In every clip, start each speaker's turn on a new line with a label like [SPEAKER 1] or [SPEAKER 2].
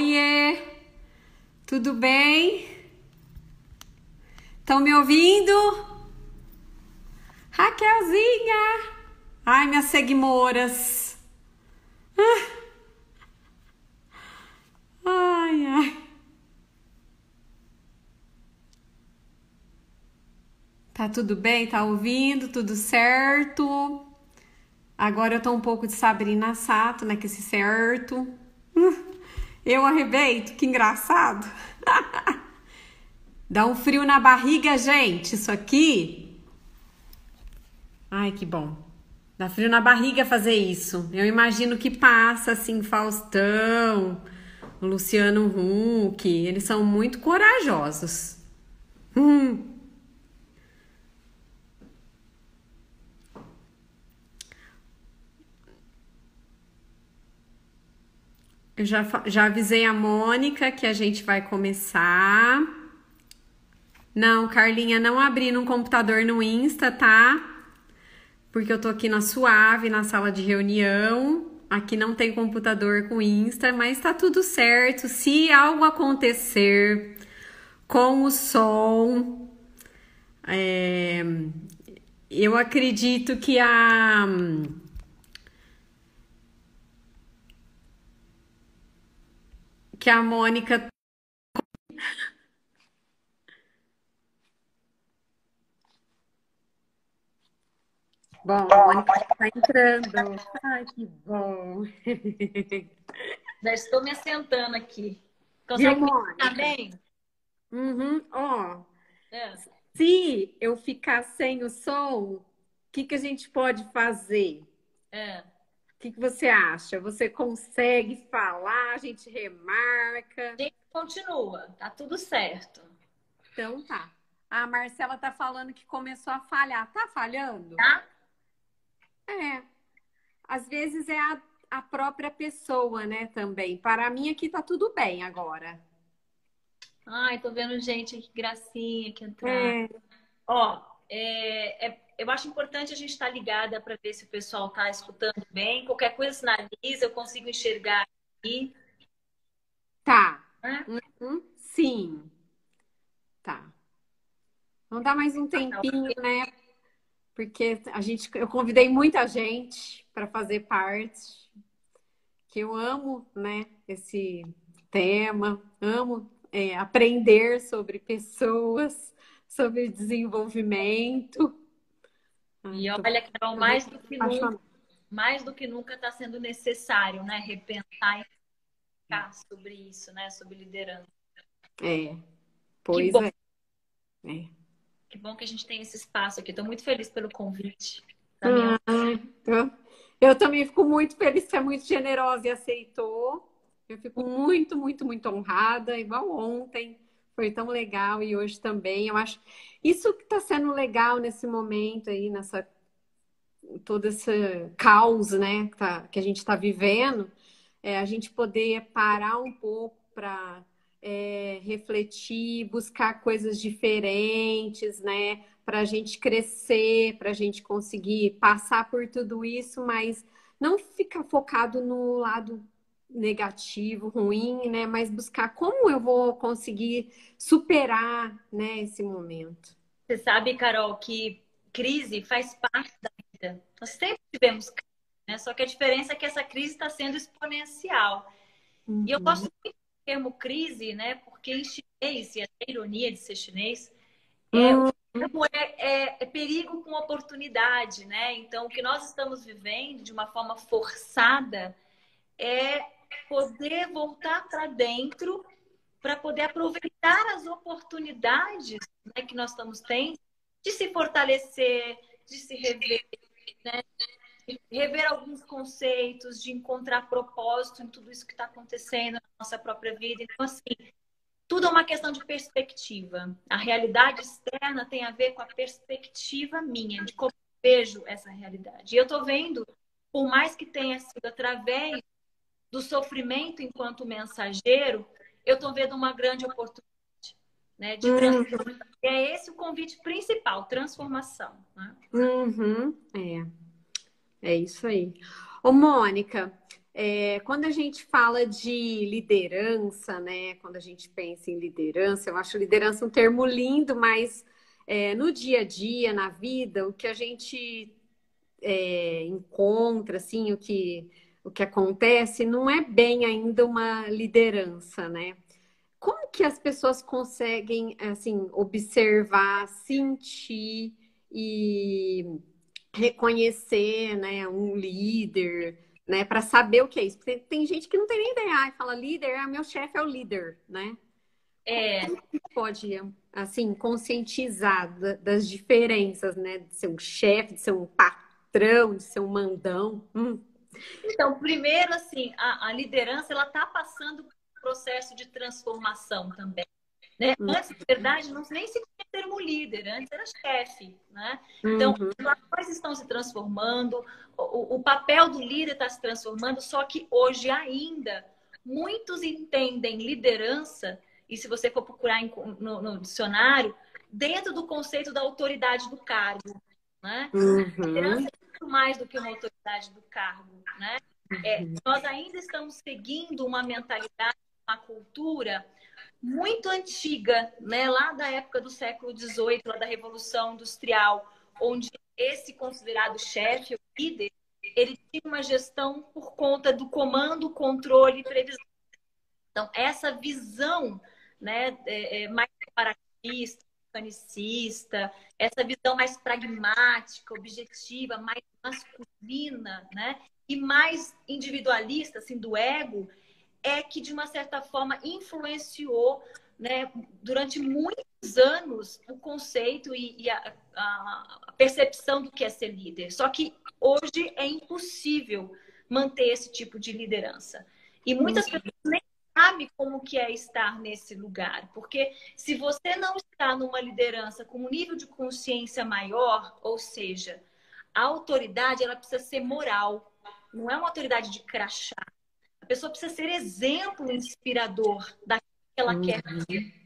[SPEAKER 1] Oiê! Tudo bem? Estão me ouvindo? Raquelzinha! Ai, minhas seguimoras! Ah. Ai, ai. Tá tudo bem? Tá ouvindo? Tudo certo? Agora eu tô um pouco de Sabrina Sato, né? Que esse certo. Eu arrebento, que engraçado. Dá um frio na barriga, gente, isso aqui. Ai, que bom. Dá frio na barriga fazer isso. Eu imagino que passa assim, Faustão, Luciano Huck, eles são muito corajosos. Hum. Eu já, já avisei a Mônica que a gente vai começar. Não, Carlinha, não abri no computador no Insta, tá? Porque eu tô aqui na Suave, na sala de reunião. Aqui não tem computador com Insta, mas tá tudo certo. Se algo acontecer com o som, é, eu acredito que a que a Mônica. Bom, a Mônica está entrando. Ai, que bom.
[SPEAKER 2] Já estou me assentando aqui. Consegue me bem?
[SPEAKER 1] Uhum, ó.
[SPEAKER 2] É.
[SPEAKER 1] Se eu ficar sem o som, o que, que a gente pode fazer?
[SPEAKER 2] É.
[SPEAKER 1] O que, que você acha? Você consegue falar? A gente remarca?
[SPEAKER 2] A gente continua, tá tudo certo.
[SPEAKER 1] Então tá. A Marcela tá falando que começou a falhar. Tá falhando?
[SPEAKER 2] Tá?
[SPEAKER 1] É. Às vezes é a, a própria pessoa, né, também. Para mim aqui tá tudo bem agora.
[SPEAKER 2] Ai, tô vendo gente, que gracinha que entrar.
[SPEAKER 1] É.
[SPEAKER 2] Ó, é, é- eu acho importante a gente estar ligada para ver se o pessoal tá escutando bem. Qualquer coisa sinaliza, eu consigo enxergar aqui.
[SPEAKER 1] Tá. Uhum. Sim. Tá. Vamos dar mais um tempinho, né? Porque a gente, eu convidei muita gente para fazer parte, que eu amo, né? Esse tema, amo é, aprender sobre pessoas, sobre desenvolvimento.
[SPEAKER 2] E
[SPEAKER 1] Ai, tô
[SPEAKER 2] olha, Carol, mais do que nunca, mais do que nunca está sendo necessário, né? Repensar e ficar sobre isso, né? Sobre liderança.
[SPEAKER 1] É, pois
[SPEAKER 2] bom.
[SPEAKER 1] é. É.
[SPEAKER 2] Que bom que a gente tem esse espaço aqui. Estou muito feliz pelo convite.
[SPEAKER 1] Ah, eu, eu também fico muito feliz, você é muito generosa e aceitou. Eu fico muito, muito, muito honrada, igual ontem. Foi tão legal e hoje também. Eu acho isso que está sendo legal nesse momento aí, nessa todo esse caos, né, que, tá- que a gente está vivendo, é a gente poder parar um pouco para refletir, buscar coisas diferentes, né, para a gente crescer, para a gente conseguir passar por tudo isso, mas não ficar focado no lado negativo, ruim, né, mas buscar como eu vou conseguir superar, né, esse momento.
[SPEAKER 2] Você sabe, Carol, que crise faz parte da vida. Nós sempre tivemos crise, né? Só que a diferença é que essa crise está sendo exponencial. E eu
[SPEAKER 1] Uhum.
[SPEAKER 2] gosto muito do termo crise, né? Porque em chinês, e a ironia de ser chinês, é, o termo é, é- é perigo com oportunidade, né? Então, o que nós estamos vivendo de uma forma forçada é poder voltar para dentro para poder aproveitar as oportunidades né, que nós estamos tendo de se fortalecer, de se rever, né? de rever alguns conceitos, de encontrar propósito em tudo isso que está acontecendo na nossa própria vida. Então, assim, tudo é uma questão de perspectiva. A realidade externa tem a ver com a perspectiva minha, de como eu vejo essa realidade. E eu estou vendo, por mais que tenha sido através do sofrimento enquanto mensageiro, eu estou vendo uma grande oportunidade né, de transformação. E é esse o convite principal, transformação. Né?
[SPEAKER 1] Uhum, é. É isso aí. Ô, Mônica, é, quando a gente fala de liderança, né? Quando a gente pensa em liderança, eu acho liderança um termo lindo, mas é, no dia a dia, na vida, o que a gente é, encontra, assim, o que, o que acontece, não é bem ainda uma liderança, né? Como que as pessoas conseguem, assim, observar, sentir e reconhecer, né, um líder, né, para saber o que é isso? Porque tem gente que não tem nem ideia, e fala líder, ah, meu chefe é o líder, né?
[SPEAKER 2] É.
[SPEAKER 1] Como que pode, assim, conscientizar das diferenças, né, de ser um chefe, de ser um patrão, de ser um mandão? Hum.
[SPEAKER 2] Então, primeiro, assim, a, a liderança, ela está passando por um processo de transformação também. Né? Uhum. Antes, na verdade, não, nem se tinha termo líder, antes era chefe. Né? Então, uhum. as coisas estão se transformando, o, o papel do líder está se transformando, só que hoje ainda muitos entendem liderança, e se você for procurar em, no, no, dicionário, dentro do conceito da autoridade do cargo. Né? Uhum. Liderança muito mais do que uma autoridade do cargo. Né? É, nós ainda estamos seguindo uma mentalidade, uma cultura muito antiga, né? lá da época do século XVIII, lá da Revolução Industrial, onde esse considerado chefe, o líder, ele tinha uma gestão por conta do comando, controle e previsão. Então, essa visão né, é, é mais separatista, mecanicista, essa visão mais pragmática, objetiva, mais masculina, né, e mais individualista, assim, do ego, é que, de uma certa forma, influenciou né, durante muitos anos o conceito e, e a, a, percepção do que é ser líder. Só que hoje é impossível manter esse tipo de liderança. E muitas uhum. pessoas nem sabem como que é estar nesse lugar. Porque se você não está numa liderança com um nível de consciência maior, ou seja, a autoridade ela precisa ser moral, não é uma autoridade de crachá pessoa precisa ser exemplo inspirador daquilo que ela uhum. quer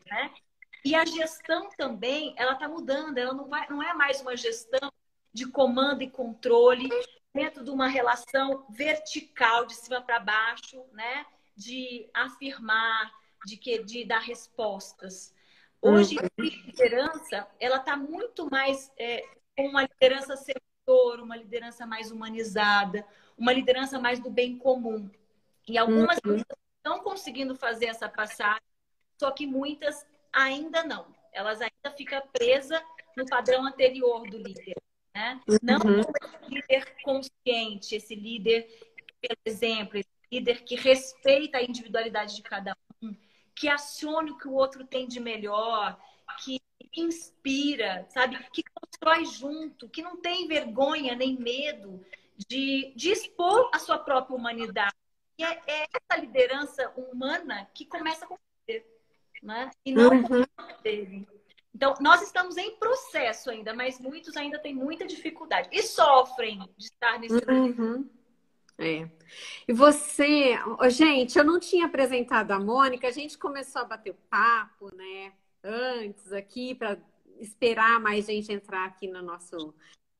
[SPEAKER 2] né? E a gestão também, ela está mudando, ela não, vai, não é mais uma gestão de comando e controle dentro de uma relação vertical, de cima para baixo, né? De afirmar, de, que, de dar respostas. Hoje, uhum. a liderança, ela está muito mais é, com uma liderança servidora, uma liderança mais humanizada, uma liderança mais do bem comum. E algumas uhum. estão conseguindo fazer essa passagem, só que muitas ainda não. Elas ainda ficam presas no padrão anterior do líder. Né? Uhum. Não esse líder consciente, esse líder, pelo exemplo, esse líder que respeita a individualidade de cada um, que acione o que o outro tem de melhor, que inspira, sabe? Que constrói junto, que não tem vergonha nem medo de, de expor a sua própria humanidade e é, é essa liderança humana que começa com você, né? E não uhum. com dele. Então, nós estamos em processo ainda, mas muitos ainda têm muita dificuldade e sofrem de estar nesse
[SPEAKER 1] uhum. É. E você, gente, eu não tinha apresentado a Mônica, a gente começou a bater o papo, né? Antes aqui, para esperar mais gente entrar aqui no nosso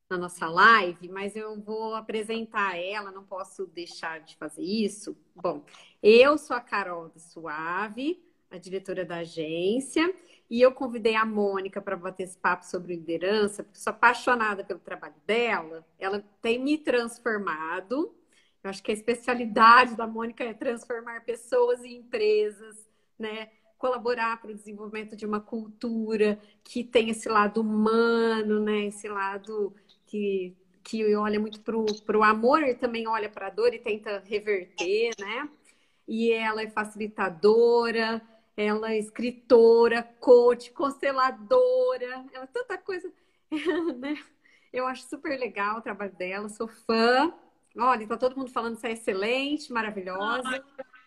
[SPEAKER 1] na nossa live, mas eu vou apresentar ela, não posso deixar de fazer isso. Bom, eu sou a Carol do Suave, a diretora da agência, e eu convidei a Mônica para bater esse papo sobre liderança, porque sou apaixonada pelo trabalho dela. Ela tem me transformado. Eu acho que a especialidade da Mônica é transformar pessoas e empresas, né? Colaborar para o desenvolvimento de uma cultura que tem esse lado humano, né? Esse lado que, que olha muito para o amor e também olha para a dor e tenta reverter, né? E ela é facilitadora, ela é escritora, coach, consteladora, ela é tanta coisa, né? Eu acho super legal o trabalho dela, sou fã. Olha, tá todo mundo falando que é excelente, maravilhosa. Ai,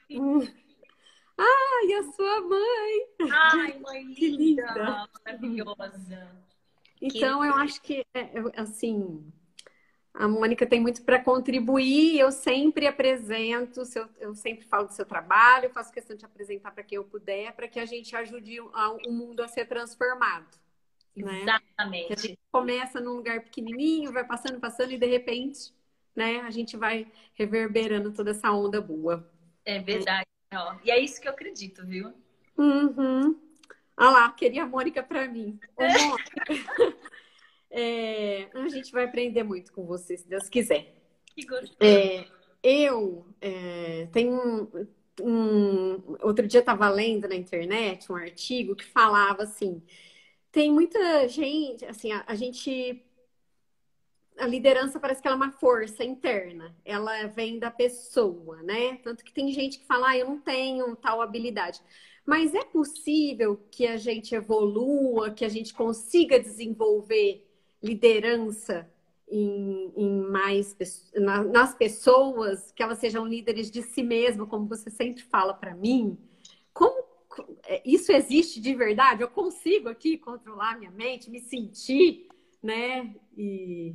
[SPEAKER 1] e a sua mãe?
[SPEAKER 2] Ai, mãe linda, que linda. maravilhosa.
[SPEAKER 1] Então, eu acho que, é, é, assim, a Mônica tem muito para contribuir. Eu sempre apresento, eu sempre falo do seu trabalho, faço questão de apresentar para quem eu puder, para que a gente ajude o mundo a ser transformado. Né?
[SPEAKER 2] Exatamente.
[SPEAKER 1] a gente começa num lugar pequenininho, vai passando, passando e de repente, né, a gente vai reverberando toda essa onda boa.
[SPEAKER 2] É verdade. Ó, e é isso que eu acredito, viu?
[SPEAKER 1] Uhum. Ah lá, queria a Mônica para mim. Ô, Mônica, é, a gente vai aprender muito com você, se Deus quiser.
[SPEAKER 2] Que gostoso.
[SPEAKER 1] É, eu é, tenho um, um, Outro dia estava lendo na internet um artigo que falava assim: tem muita gente, assim, a, a gente a liderança parece que ela é uma força interna, ela vem da pessoa, né? Tanto que tem gente que fala, ah, eu não tenho tal habilidade. Mas é possível que a gente evolua, que a gente consiga desenvolver liderança em, em mais na, nas pessoas, que elas sejam líderes de si mesma, como você sempre fala para mim. Como é, isso existe de verdade? Eu consigo aqui controlar minha mente, me sentir, né? E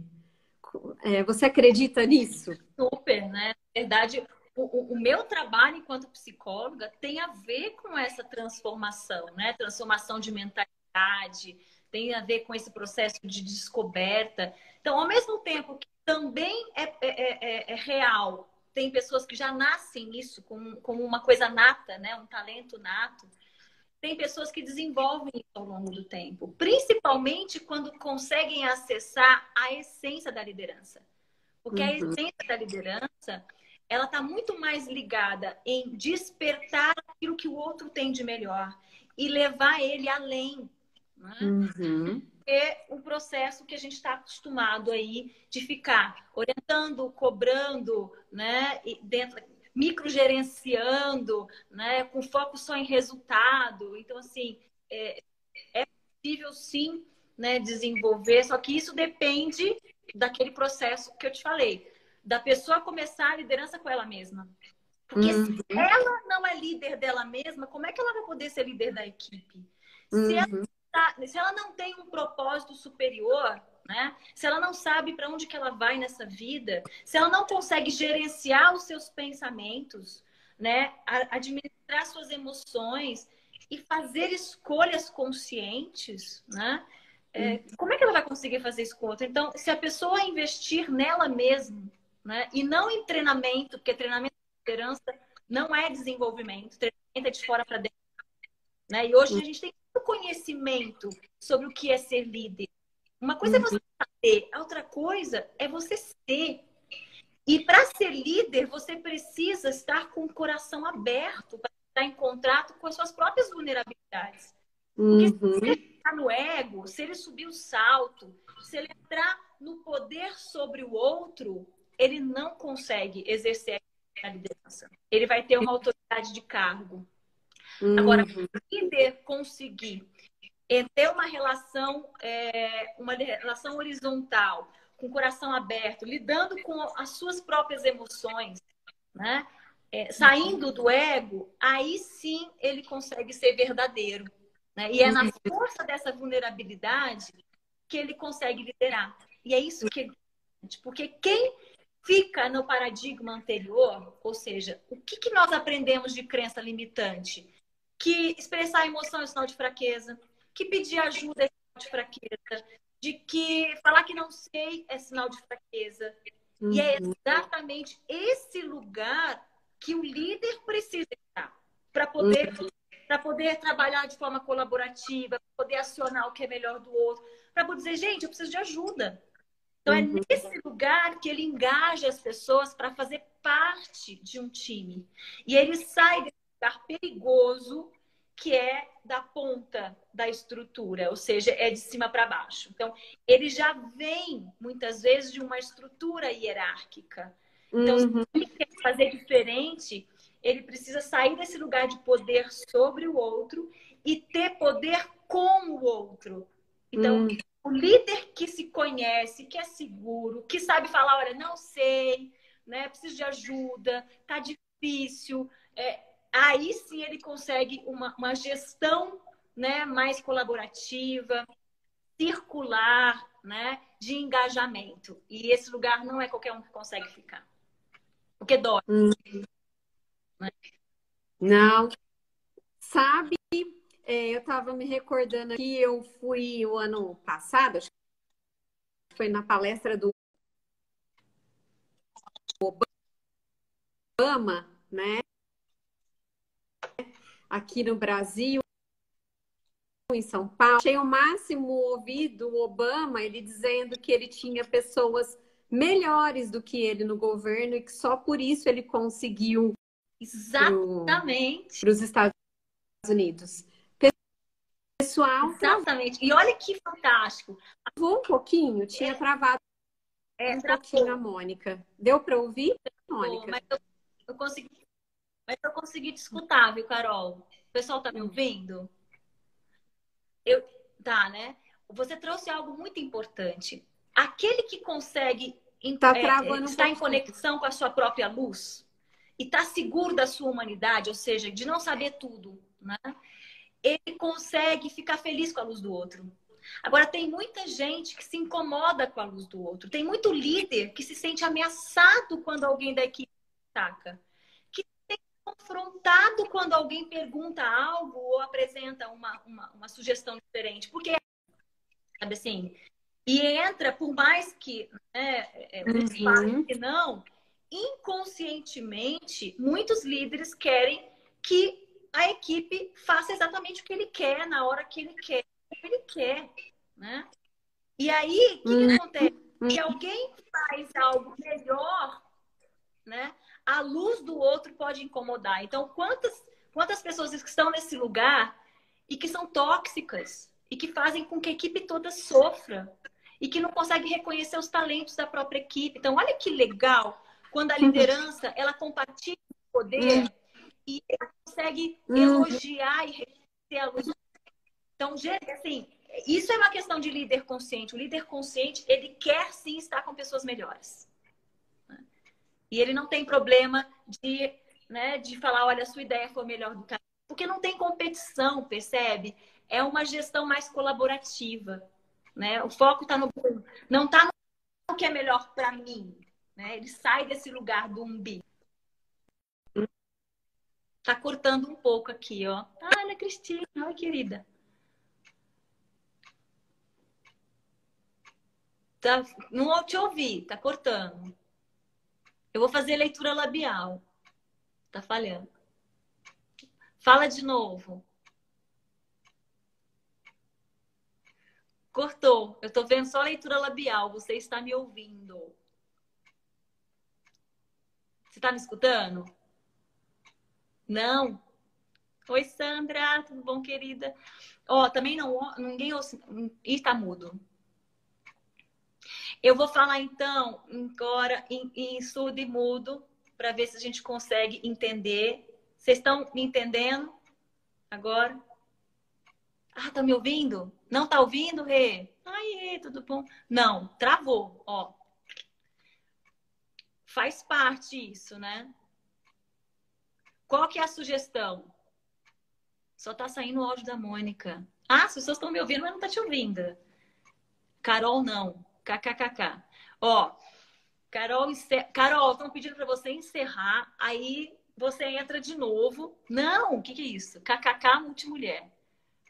[SPEAKER 1] é, você acredita nisso?
[SPEAKER 2] Super, né? Na verdade, o, o, meu trabalho enquanto psicóloga tem a ver com essa transformação, né? Transformação de mentalidade, tem a ver com esse processo de descoberta. Então, ao mesmo tempo que também é, é, é, é real, tem pessoas que já nascem nisso como, como uma coisa nata, né? Um talento nato tem pessoas que desenvolvem isso ao longo do tempo, principalmente quando conseguem acessar a essência da liderança. Porque uhum. a essência da liderança, ela está muito mais ligada em despertar aquilo que o outro tem de melhor e levar ele além. Né? Uhum. É o processo que a gente está acostumado aí de ficar orientando, cobrando, né? E dentro microgerenciando, né, com foco só em resultado. Então, assim, é, é possível sim né, desenvolver, só que isso depende daquele processo que eu te falei, da pessoa começar a liderança com ela mesma. Porque uhum. se ela não é líder dela mesma, como é que ela vai poder ser líder da equipe? Uhum. Se, ela, tá, se ela não tem um propósito superior, né? Se ela não sabe para onde que ela vai nessa vida, se ela não consegue gerenciar os seus pensamentos, né? administrar suas emoções e fazer escolhas conscientes, né? É, uhum. como é que ela vai conseguir fazer isso com outra? Então, se a pessoa investir nela mesma, né? E não em treinamento, porque treinamento de liderança não é desenvolvimento, treinamento é de fora para dentro. Né? E hoje a gente tem muito conhecimento sobre o que é ser líder. Uma coisa é você saber, a outra coisa é você ser. E para ser líder, você precisa estar com o coração aberto para estar em contrato com as suas próprias vulnerabilidades. Porque uhum. se ele está no ego, se ele subir o salto, se ele entrar no poder sobre o outro, ele não consegue exercer a liderança. Ele vai ter uma autoridade de cargo. Uhum. Agora, o líder conseguir é ter uma relação, é, uma relação horizontal, com o coração aberto, lidando com as suas próprias emoções, né? É, saindo do ego, aí sim ele consegue ser verdadeiro. Né? E é na força dessa vulnerabilidade que ele consegue liderar. E é isso que porque quem fica no paradigma anterior, ou seja, o que, que nós aprendemos de crença limitante? Que expressar emoção é sinal de fraqueza, que pedir ajuda é sinal de fraqueza, de que falar que não sei é sinal de fraqueza. Uhum. E é uhum. exatamente esse lugar que o líder precisa estar para poder, uhum. poder trabalhar de forma colaborativa, para poder acionar o que é melhor do outro, para poder dizer, gente, eu preciso de ajuda. Então, é uhum. é nesse lugar que ele engaja as pessoas para fazer parte de um time. E ele sai desse lugar perigoso que é da ponta da estrutura, ou seja, é de cima para baixo. Então, ele já vem, muitas vezes, de uma estrutura hierárquica. Então, uhum. se ele quer fazer diferente, ele precisa sair desse lugar de poder sobre o outro e ter poder com o outro. Então, uhum. o líder que se conhece, que é seguro, que sabe falar, olha, não sei, né, preciso de ajuda, tá difícil, é, aí sim ele consegue uma, uma gestão né, mais colaborativa, circular, né, de engajamento. E esse lugar não é qualquer um que consegue ficar. Porque dói. Hum.
[SPEAKER 1] Né? Não. Sabe, é, eu estava me recordando aqui, eu fui o ano passado, acho que foi na palestra do Obama, né? Aqui no Brasil, em São Paulo. Achei o máximo ouvido o Obama, ele dizendo que ele tinha pessoas melhores do que ele no governo e que só por isso ele conseguiu
[SPEAKER 2] Exatamente.
[SPEAKER 1] Para os Estados Unidos. Pessoal.
[SPEAKER 2] Exatamente. E olha que fantástico.
[SPEAKER 1] Travou um pouquinho, tinha é. travado é, um travou. pouquinho a Mônica. Deu para ouvir, Mônica?
[SPEAKER 2] Mas eu, eu, consegui, mas eu consegui te escutar, viu, Carol? O pessoal tá me hum. ouvindo? Eu, tá, né? Você trouxe algo muito importante. Aquele que consegue
[SPEAKER 1] tá é,
[SPEAKER 2] estar em conexão com a sua própria luz e tá seguro da sua humanidade, ou seja, de não saber tudo, né? Ele consegue ficar feliz com a luz do outro. Agora, tem muita gente que se incomoda com a luz do outro. Tem muito líder que se sente ameaçado quando alguém da equipe ataca. Confrontado quando alguém pergunta algo ou apresenta uma, uma, uma sugestão diferente. Porque, sabe assim, e entra, por mais que né, é, uhum. que não, inconscientemente, muitos líderes querem que a equipe faça exatamente o que ele quer, na hora que ele quer, o que ele quer, né? E aí, o que, que uhum. acontece? Se alguém faz algo melhor, né? A luz do outro pode incomodar. Então, quantas, quantas pessoas que estão nesse lugar e que são tóxicas e que fazem com que a equipe toda sofra e que não consegue reconhecer os talentos da própria equipe. Então, olha que legal quando a liderança ela compartilha o poder e ela consegue elogiar e reconhecer a luz. Então, assim, isso é uma questão de líder consciente. O líder consciente, ele quer sim estar com pessoas melhores. E ele não tem problema de, né, de falar, olha, a sua ideia foi melhor do que a porque não tem competição, percebe? É uma gestão mais colaborativa. Né? O foco está no não está no que é melhor para mim. Né? Ele sai desse lugar do umbigo. Tá cortando um pouco aqui, ó. Ah, Ana Cristina, oi, querida. Tá, não te ouvi, tá cortando. Eu vou fazer leitura labial. Tá falhando. Fala de novo. Cortou. Eu tô vendo só leitura labial. Você está me ouvindo. Você está me escutando? Não? Oi, Sandra. Tudo bom, querida? Ó, oh, também não. Ninguém. Ih, tá mudo. Eu vou falar então agora em, em surdo e mudo para ver se a gente consegue entender. Vocês estão me entendendo agora? Ah, tá me ouvindo? Não tá ouvindo, Rê? Aí, tudo bom? Não, travou, ó. Faz parte isso, né? Qual que é a sugestão? Só tá saindo o áudio da Mônica. Ah, as pessoas estão me ouvindo, mas não tá te ouvindo. Carol, não. KKKK. Ó, Carol. Carol, estão pedindo para você encerrar. Aí você entra de novo. Não, o que, que é isso? KKK multimulher.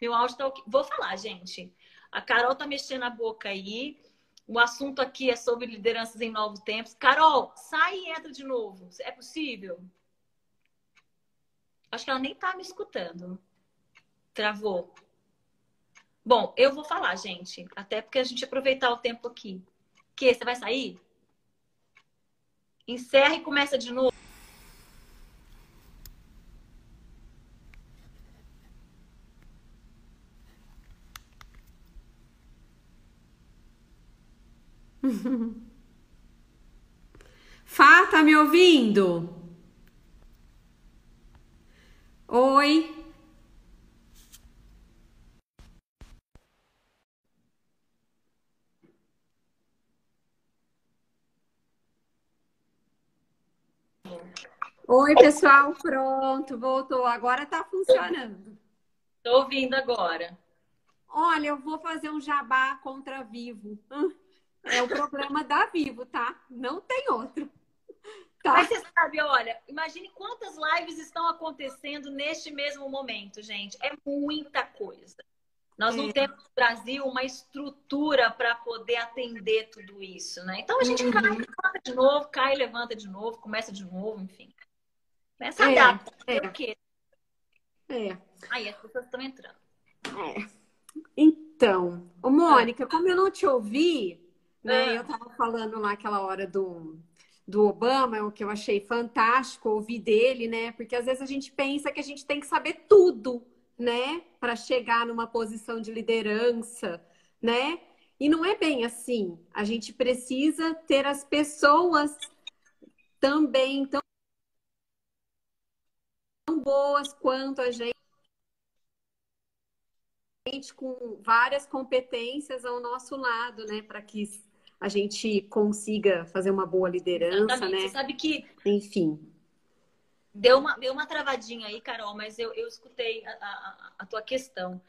[SPEAKER 2] Meu áudio tá ok. Vou falar, gente. A Carol tá mexendo a boca aí. O assunto aqui é sobre lideranças em novos tempos. Carol, sai e entra de novo. É possível? Acho que ela nem tá me escutando. Travou. Bom, eu vou falar, gente. Até porque a gente aproveitar o tempo aqui. Que você vai sair? Encerra e começa de novo.
[SPEAKER 1] Fá, tá me ouvindo? Oi. Oi, pessoal, pronto, voltou. Agora tá funcionando.
[SPEAKER 2] Tô ouvindo agora.
[SPEAKER 1] Olha, eu vou fazer um jabá contra Vivo. É o problema da Vivo, tá? Não tem outro.
[SPEAKER 2] Tá. Mas você sabe, olha, imagine quantas lives estão acontecendo neste mesmo momento, gente. É muita coisa. Nós não é. temos no Brasil uma estrutura para poder atender tudo isso, né? Então a gente uhum. cai, levanta de novo, cai, levanta de novo, começa de novo, enfim. Essa é, adapta. É. O quê?
[SPEAKER 1] É.
[SPEAKER 2] Aí as pessoas estão entrando.
[SPEAKER 1] É. Então, ô Mônica, como eu não te ouvi, né? Ah. Eu estava falando lá aquela hora do, do Obama, o que eu achei fantástico ouvir dele, né? Porque às vezes a gente pensa que a gente tem que saber tudo, né? Para chegar numa posição de liderança, né? E não é bem assim. A gente precisa ter as pessoas também tão boas quanto a gente com várias competências ao nosso lado, né, para que a gente consiga fazer uma boa liderança, Exatamente. né?
[SPEAKER 2] Você sabe que,
[SPEAKER 1] enfim,
[SPEAKER 2] deu uma deu uma travadinha aí, Carol, mas eu, eu escutei a, a, a tua questão.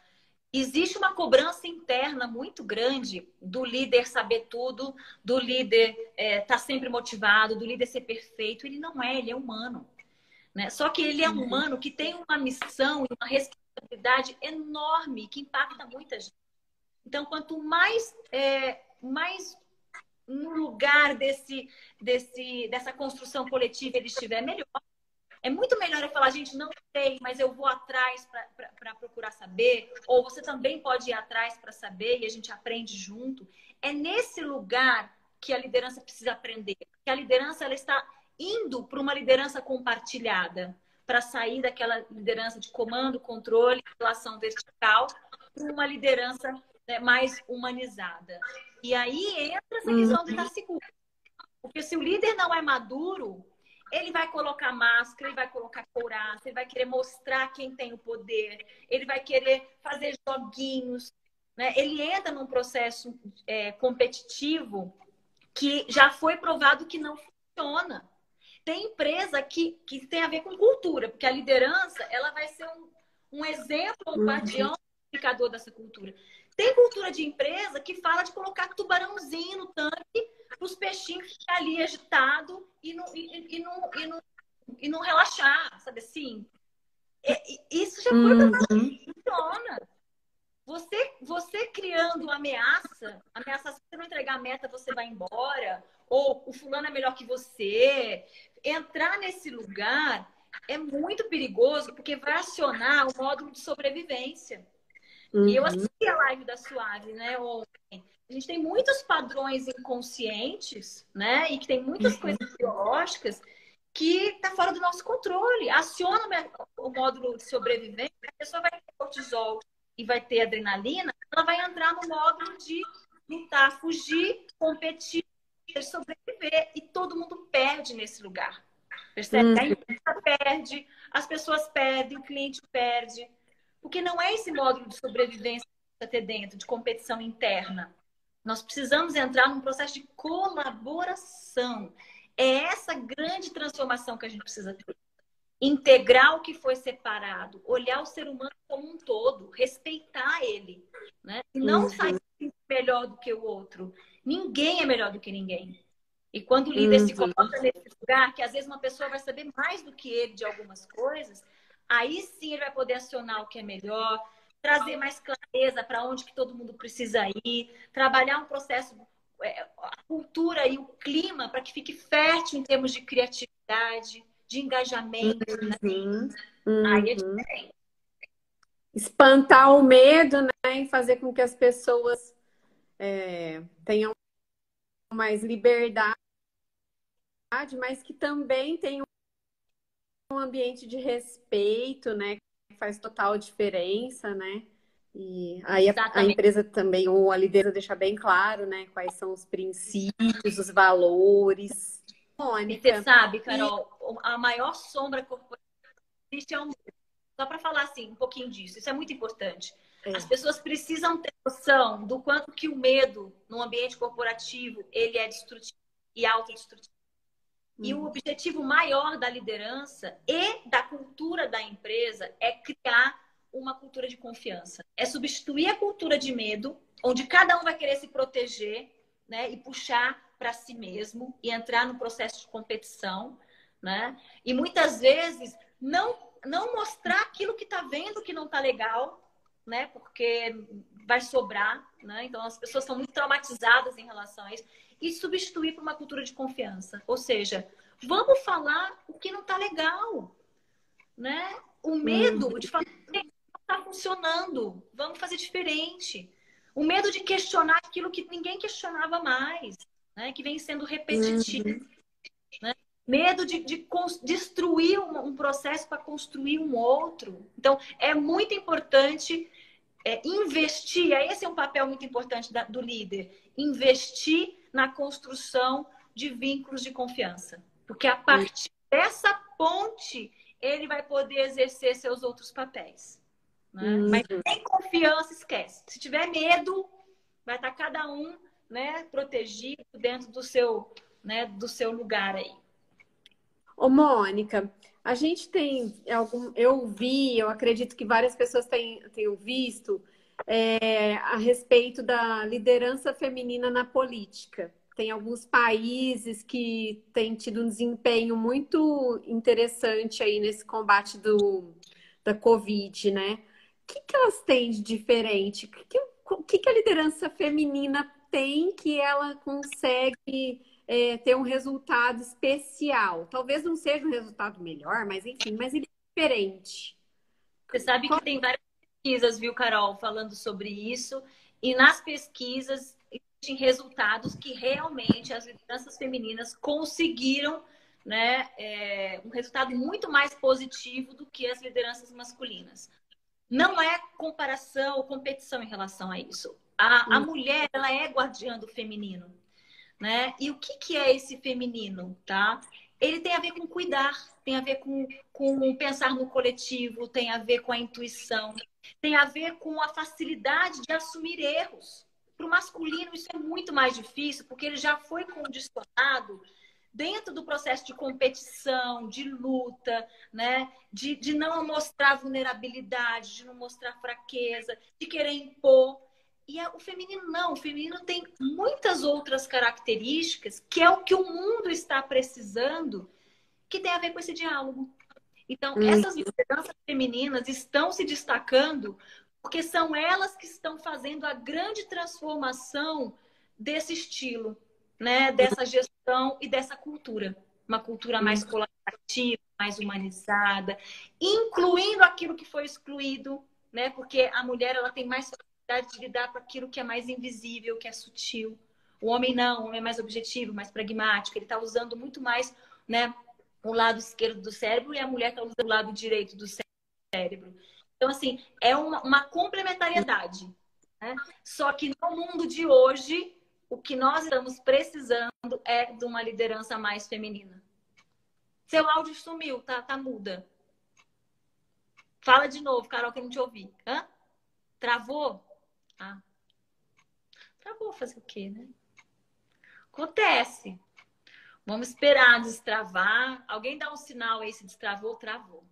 [SPEAKER 2] Existe uma cobrança interna muito grande do líder saber tudo, do líder estar é, tá sempre motivado, do líder ser perfeito. Ele não é, ele é humano. Né? Só que ele é uhum. humano que tem uma missão e uma responsabilidade enorme que impacta muita gente. Então, quanto mais, é, mais no lugar desse, desse, dessa construção coletiva ele estiver, melhor. É muito melhor eu falar, gente, não sei, mas eu vou atrás para procurar saber, ou você também pode ir atrás para saber e a gente aprende junto. É nesse lugar que a liderança precisa aprender. Que a liderança ela está indo para uma liderança compartilhada, para sair daquela liderança de comando, controle, relação vertical, para uma liderança né, mais humanizada. E aí entra essa questão uhum. de estar seguro. Porque se o líder não é maduro, ele vai colocar máscara, ele vai colocar couraça, ele vai querer mostrar quem tem o poder, ele vai querer fazer joguinhos. Né? Ele entra num processo é, competitivo que já foi provado que não funciona. Tem empresa que, que tem a ver com cultura, porque a liderança ela vai ser um, um exemplo, um uhum. guardião, um indicador dessa cultura. Tem cultura de empresa que fala de colocar tubarãozinho no tanque para os peixinhos ficar ali agitado e não, e, e, não, e, não, e não relaxar, sabe assim? É, isso já foi uhum. funciona. Você, você criando ameaça, ameaça se você não entregar a meta, você vai embora, ou o fulano é melhor que você. Entrar nesse lugar é muito perigoso porque vai acionar o módulo de sobrevivência. Uhum. E eu uhum. assisti a live da Suave, né, ontem. A gente tem muitos padrões inconscientes, né? E que tem muitas uhum. coisas biológicas que está fora do nosso controle. Aciona o módulo de sobrevivência, a pessoa vai ter cortisol e vai ter adrenalina, ela vai entrar no módulo de lutar, fugir, competir, sobreviver. E todo mundo perde nesse lugar. Percebe? Uhum. A empresa perde, as pessoas perdem, o cliente perde. Porque não é esse módulo de sobrevivência que precisa ter dentro, de competição interna. Nós precisamos entrar num processo de colaboração. É essa grande transformação que a gente precisa ter. Integrar o que foi separado, olhar o ser humano como um todo, respeitar ele, né? E não uhum. sair melhor do que o outro. Ninguém é melhor do que ninguém. E quando o líder uhum. se coloca nesse lugar, que às vezes uma pessoa vai saber mais do que ele de algumas coisas, aí sim ele vai poder acionar o que é melhor, trazer mais clareza para onde que todo mundo precisa ir, trabalhar um processo, é, a cultura e o clima para que fique fértil em termos de criatividade, de engajamento. Né?
[SPEAKER 1] Uhum. Né? Aí é diferente. Espantar o medo, né? E fazer com que as pessoas é, tenham mais liberdade, mas que também tenham um ambiente de respeito, né? faz total diferença, né? E aí a, a, empresa também, ou a liderança deixa bem claro, né? Quais são os princípios, os valores.
[SPEAKER 2] Mônica. Você sabe, Carol, a maior sombra corporativa é um... Só para falar assim, um pouquinho disso, isso é muito importante. É. As pessoas precisam ter noção do quanto que o medo no ambiente corporativo ele é destrutivo e autodestrutivo. E o uhum. objetivo maior da liderança e da cultura da empresa é criar uma cultura de confiança. É substituir a cultura de medo, onde cada um vai querer se proteger né, e puxar para si mesmo e entrar no processo de competição. Né? E muitas vezes não, não mostrar aquilo que está vendo que não está legal, né? porque vai sobrar. Né? Então as pessoas estão muito traumatizadas em relação a isso e substituir por uma cultura de confiança. Ou seja, Vamos falar o que não está legal, né? O medo uhum. de falar não está funcionando, vamos fazer diferente. O medo de questionar aquilo que ninguém questionava mais, né? Que vem sendo repetitivo. Uhum. Né? Medo de, de destruir um, um processo para construir um outro. Então, é muito importante é, investir. Esse é um papel muito importante da, do líder. Investir na construção de vínculos de confiança. Porque a partir dessa ponte, ele vai poder exercer seus outros papéis. Né? Uhum. Mas sem confiança, esquece. Se tiver medo, vai estar cada um né, protegido dentro do seu, né, do seu lugar aí.
[SPEAKER 1] Ô, Mônica, a gente tem algum. Eu vi, eu acredito que várias pessoas têm, tenham visto é, a respeito da liderança feminina na política. Tem alguns países que têm tido um desempenho muito interessante aí nesse combate do, da Covid, né? O que, que elas têm de diferente? O que, que, que a liderança feminina tem que ela consegue é, ter um resultado especial? Talvez não seja um resultado melhor, mas enfim, mas ele é diferente.
[SPEAKER 2] Você sabe que tem várias pesquisas, viu, Carol, falando sobre isso. E nas pesquisas existem resultados que realmente as lideranças femininas conseguiram né, é, um resultado muito mais positivo do que as lideranças masculinas. Não é comparação ou competição em relação a isso. A, a mulher, ela é guardiã do feminino, né? E o que, que é esse feminino, tá? Ele tem a ver com cuidar, tem a ver com, com pensar no coletivo, tem a ver com a intuição, tem a ver com a facilidade de assumir erros. Para o masculino, isso é muito mais difícil, porque ele já foi condicionado dentro do processo de competição, de luta, né? De, de não mostrar vulnerabilidade, de não mostrar fraqueza, de querer impor. E o feminino não, o feminino tem muitas outras características que é o que o mundo está precisando, que tem a ver com esse diálogo. Então, hum. essas lideranças femininas estão se destacando porque são elas que estão fazendo a grande transformação desse estilo né, dessa gestão e dessa cultura. Uma cultura mais uhum. colaborativa, mais humanizada, incluindo aquilo que foi excluído, né? Porque a mulher ela tem mais facilidade de lidar com aquilo que é mais invisível, que é sutil. O homem não, o homem é mais objetivo, mais pragmático. Ele está usando muito mais, né, o lado esquerdo do cérebro e a mulher está usando o lado direito do cérebro. Então, assim, é uma, uma complementariedade. Né? Só que no mundo de hoje, o que nós estamos precisando é de uma liderança mais feminina. Seu áudio sumiu, tá, tá muda. Fala de novo, Carol, que eu não te ouvi. Hã? Travou? Ah. Travou fazer o quê, né? Acontece. Vamos esperar destravar. Alguém dá um sinal aí se destravou, travou.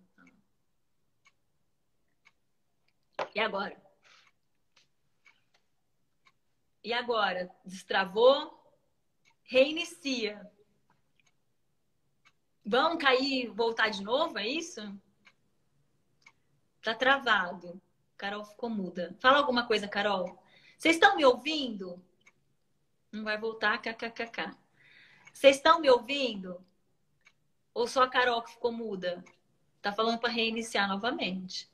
[SPEAKER 2] E agora? E agora? Destravou? Reinicia. Vamos cair voltar de novo? É isso? Tá travado. Carol ficou muda. Fala alguma coisa, Carol. Vocês estão me ouvindo? Não vai voltar, kkkk. Vocês estão me ouvindo? Ou só a Carol que ficou muda? Tá falando para reiniciar novamente.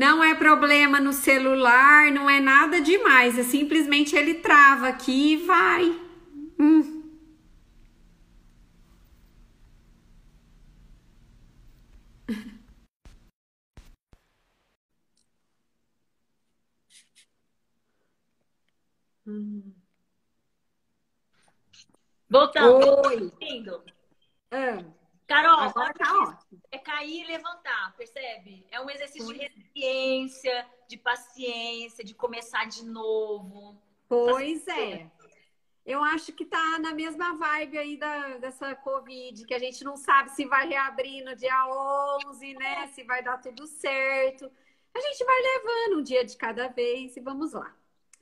[SPEAKER 1] Não é problema no celular, não é nada demais. É simplesmente ele trava aqui e vai. Hum.
[SPEAKER 2] Voltando. Oi.
[SPEAKER 1] Ah.
[SPEAKER 2] Carol, agora tá ótimo. É cair e levantar, percebe? É um exercício de resiliência, de paciência, de começar de novo.
[SPEAKER 1] Pois é. eu acho que tá na mesma vibe aí da, dessa Covid, que a gente não sabe se vai reabrir no dia 11, né? Se vai dar tudo certo. A gente vai levando um dia de cada vez e vamos lá.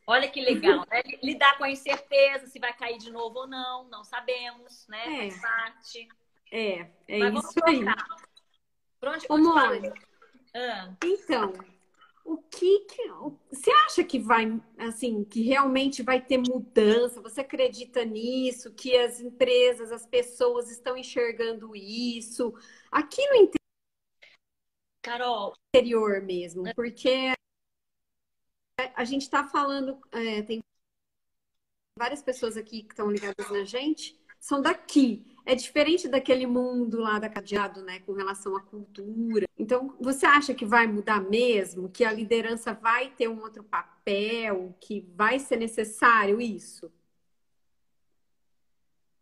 [SPEAKER 2] Olha que legal, né? Lidar com a incerteza, se vai cair de novo ou não, não sabemos, né? É. Faz parte.
[SPEAKER 1] É, é Mas isso aí.
[SPEAKER 2] Por onde, onde
[SPEAKER 1] ah. Então, o que, que você acha que vai assim que realmente vai ter mudança? Você acredita nisso? Que as empresas, as pessoas estão enxergando isso aqui no interior?
[SPEAKER 2] Carol,
[SPEAKER 1] interior mesmo, porque a gente está falando, é, tem várias pessoas aqui que estão ligadas na gente, são daqui é diferente daquele mundo lá da cadeado, né, com relação à cultura. Então, você acha que vai mudar mesmo? Que a liderança vai ter um outro papel? Que vai ser necessário isso?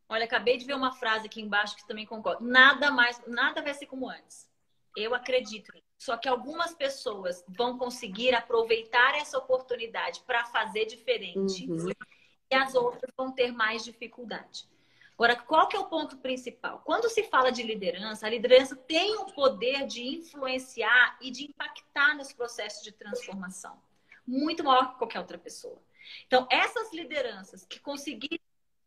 [SPEAKER 2] Olha, acabei de ver uma frase aqui embaixo que também concordo. Nada mais, nada vai ser como antes. Eu acredito. Só que algumas pessoas vão conseguir aproveitar essa oportunidade para fazer diferente uhum. e as outras vão ter mais dificuldade. Agora, qual que é o ponto principal? Quando se fala de liderança, a liderança tem o poder de influenciar e de impactar nos processos de transformação, muito maior que qualquer outra pessoa. Então, essas lideranças que conseguirem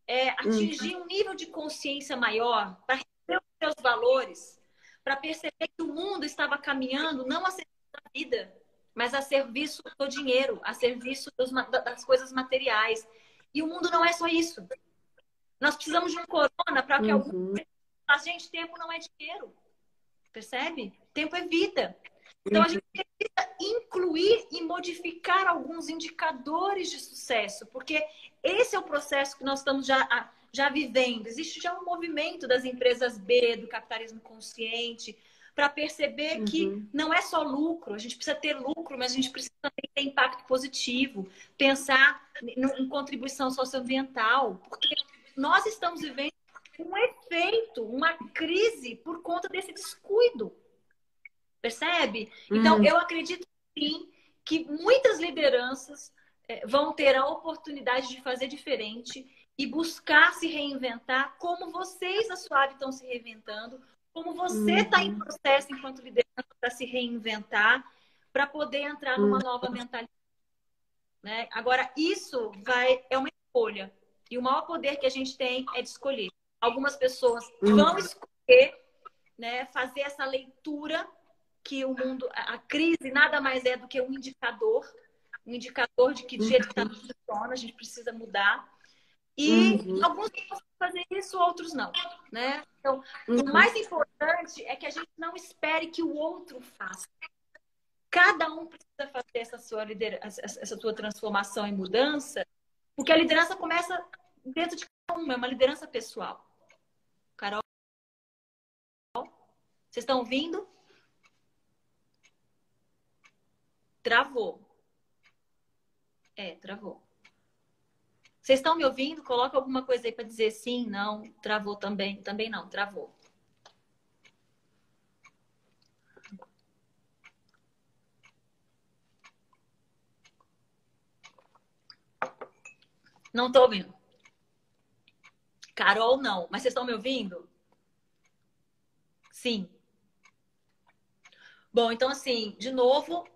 [SPEAKER 2] é, atingir um nível de consciência maior para receber os seus valores, para perceber que o mundo estava caminhando não a serviço da vida, mas a serviço do dinheiro, a serviço dos, das coisas materiais. E o mundo não é só isso. Nós precisamos de um corona para que uhum. algum. A gente, tempo não é dinheiro. Percebe? Tempo é vida. Então, a gente precisa incluir e modificar alguns indicadores de sucesso, porque esse é o processo que nós estamos já, já vivendo. Existe já um movimento das empresas B, do capitalismo consciente, para perceber uhum. que não é só lucro, a gente precisa ter lucro, mas a gente precisa também ter impacto positivo, pensar em contribuição socioambiental, porque nós estamos vivendo um efeito, uma crise por conta desse descuido. Percebe? Então, hum. eu acredito sim que muitas lideranças é, vão ter a oportunidade de fazer diferente e buscar se reinventar, como vocês na Suave estão se reinventando, como você está uhum. em processo enquanto liderança para se reinventar, para poder entrar numa uhum. nova mentalidade. Né? Agora, isso vai é uma escolha. E o maior poder que a gente tem é de escolher. Algumas pessoas uhum. vão escolher, né, fazer essa leitura que o mundo, a crise nada mais é do que um indicador, um indicador de que jeito está funciona, a gente precisa mudar. E uhum. alguns vão fazer isso, outros não, né? Então, uhum. o mais importante é que a gente não espere que o outro faça. Cada um precisa fazer essa sua liderança, essa sua transformação e mudança, porque a liderança começa dentro de cada um, é uma liderança pessoal. Carol? Vocês estão ouvindo? Travou. É, travou. Vocês estão me ouvindo? Coloca alguma coisa aí para dizer sim, não. Travou também. Também não, travou. Não estou ouvindo. Carol, não. Mas vocês estão me ouvindo? Sim. Bom, então assim, de novo,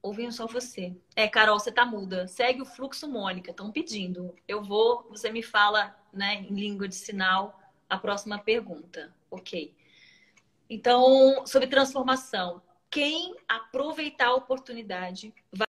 [SPEAKER 2] ouvindo só você. É, Carol, você tá muda. Segue o fluxo, Mônica. Estão pedindo. Eu vou, você me fala, né, em língua de sinal, a próxima pergunta. Ok. Então, sobre transformação. Quem aproveitar a oportunidade vai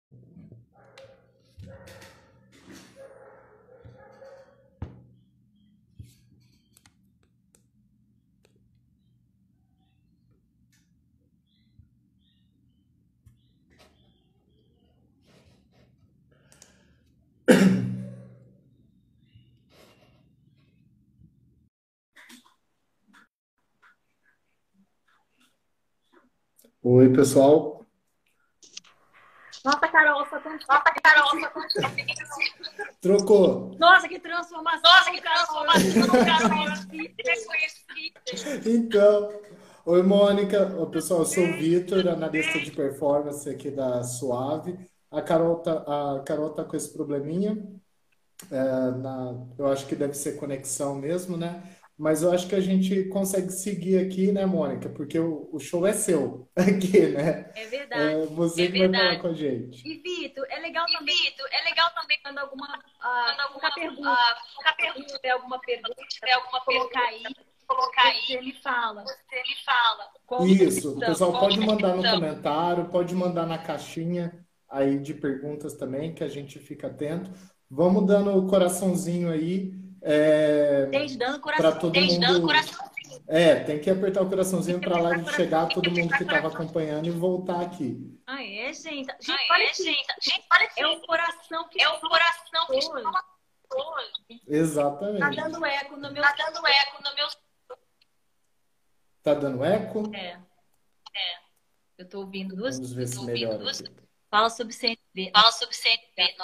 [SPEAKER 3] Oi, pessoal.
[SPEAKER 2] Nossa, Carol, só Nossa, Carol, só
[SPEAKER 3] Trocou.
[SPEAKER 2] Nossa, que transformação. Nossa, que transformação, Carol.
[SPEAKER 3] então, oi, Mônica. Oi, pessoal, eu sou o Vitor, analista de performance aqui da Suave. A Carol tá, a Carol tá com esse probleminha.
[SPEAKER 4] é, na, eu acho que deve ser conexão mesmo, né? Mas eu acho que a gente consegue seguir aqui, né, Mônica? Porque o, o show é seu aqui,
[SPEAKER 2] né? É verdade. É
[SPEAKER 4] você
[SPEAKER 2] é
[SPEAKER 4] que verdade. vai falar com a gente.
[SPEAKER 2] E Vitor, é legal e também. Vitor, é legal também quando alguma, uh, quando alguma pergunta, uh, pergunta, tiver alguma pergunta, tiver alguma colocar aí, colocar aí. Você me fala. Você me fala.
[SPEAKER 4] Isso. O pessoal pode mandar no comentário, pode mandar na caixinha aí de perguntas também, que a gente fica atento. Vamos dando o coraçãozinho aí. É,
[SPEAKER 2] Desde dando coração.
[SPEAKER 4] Todo Desde mundo... dando coraçãozinho. É, tem que apertar o coraçãozinho para a live chegar, todo mundo que estava acompanhando e voltar aqui.
[SPEAKER 2] Ah, é, gente? Gente, ah, olha, é, gente. gente olha é o coração que é o coração que fala.
[SPEAKER 4] Exatamente.
[SPEAKER 2] Tá dando eco no meu. Tá dando eco no meu.
[SPEAKER 4] Tá dando eco?
[SPEAKER 2] É. É. Eu tô ouvindo duas.
[SPEAKER 4] Vamos ver se melhora. Duas...
[SPEAKER 2] Fala sobre CNV. Fala sobre CNV.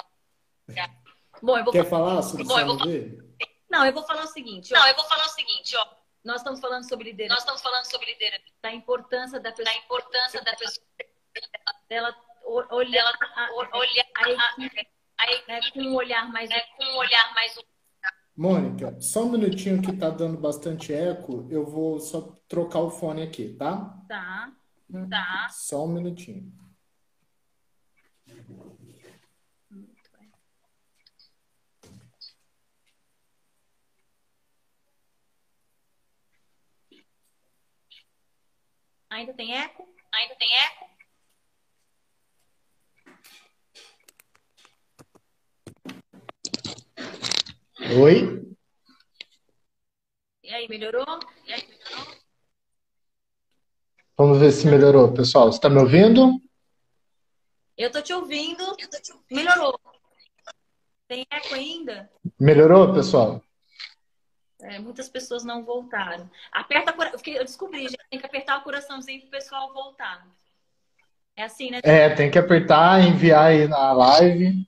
[SPEAKER 4] Bom, eu vou Quer falar sobre Bom, CNV? Vou...
[SPEAKER 2] Não, eu vou falar o seguinte. Ó. Não, eu vou falar o seguinte, ó. Nós estamos falando sobre liderança. Nós estamos falando sobre liderança. Da importância da pessoa. Da importância da pessoa. Dela olhar, a, olhar a equipe, a equipe né, com um olhar mais. Né, com um olhar mais.
[SPEAKER 4] Mônica, só um minutinho que tá dando bastante eco. Eu vou só trocar o fone aqui, tá?
[SPEAKER 2] Tá. Tá.
[SPEAKER 4] Só um minutinho.
[SPEAKER 2] Ainda tem eco? Ainda tem eco?
[SPEAKER 4] Oi?
[SPEAKER 2] E aí, melhorou? E aí, melhorou?
[SPEAKER 4] Vamos ver se melhorou, pessoal. Você está me ouvindo?
[SPEAKER 2] Eu tô te ouvindo. Tô te ouvindo. Melhorou. Tem eco ainda?
[SPEAKER 4] Melhorou, pessoal?
[SPEAKER 2] É, muitas pessoas não voltaram. Aperta Eu descobri, gente, tem que apertar o coraçãozinho para o pessoal voltar. É assim, né?
[SPEAKER 4] É, tem que apertar, enviar aí na live.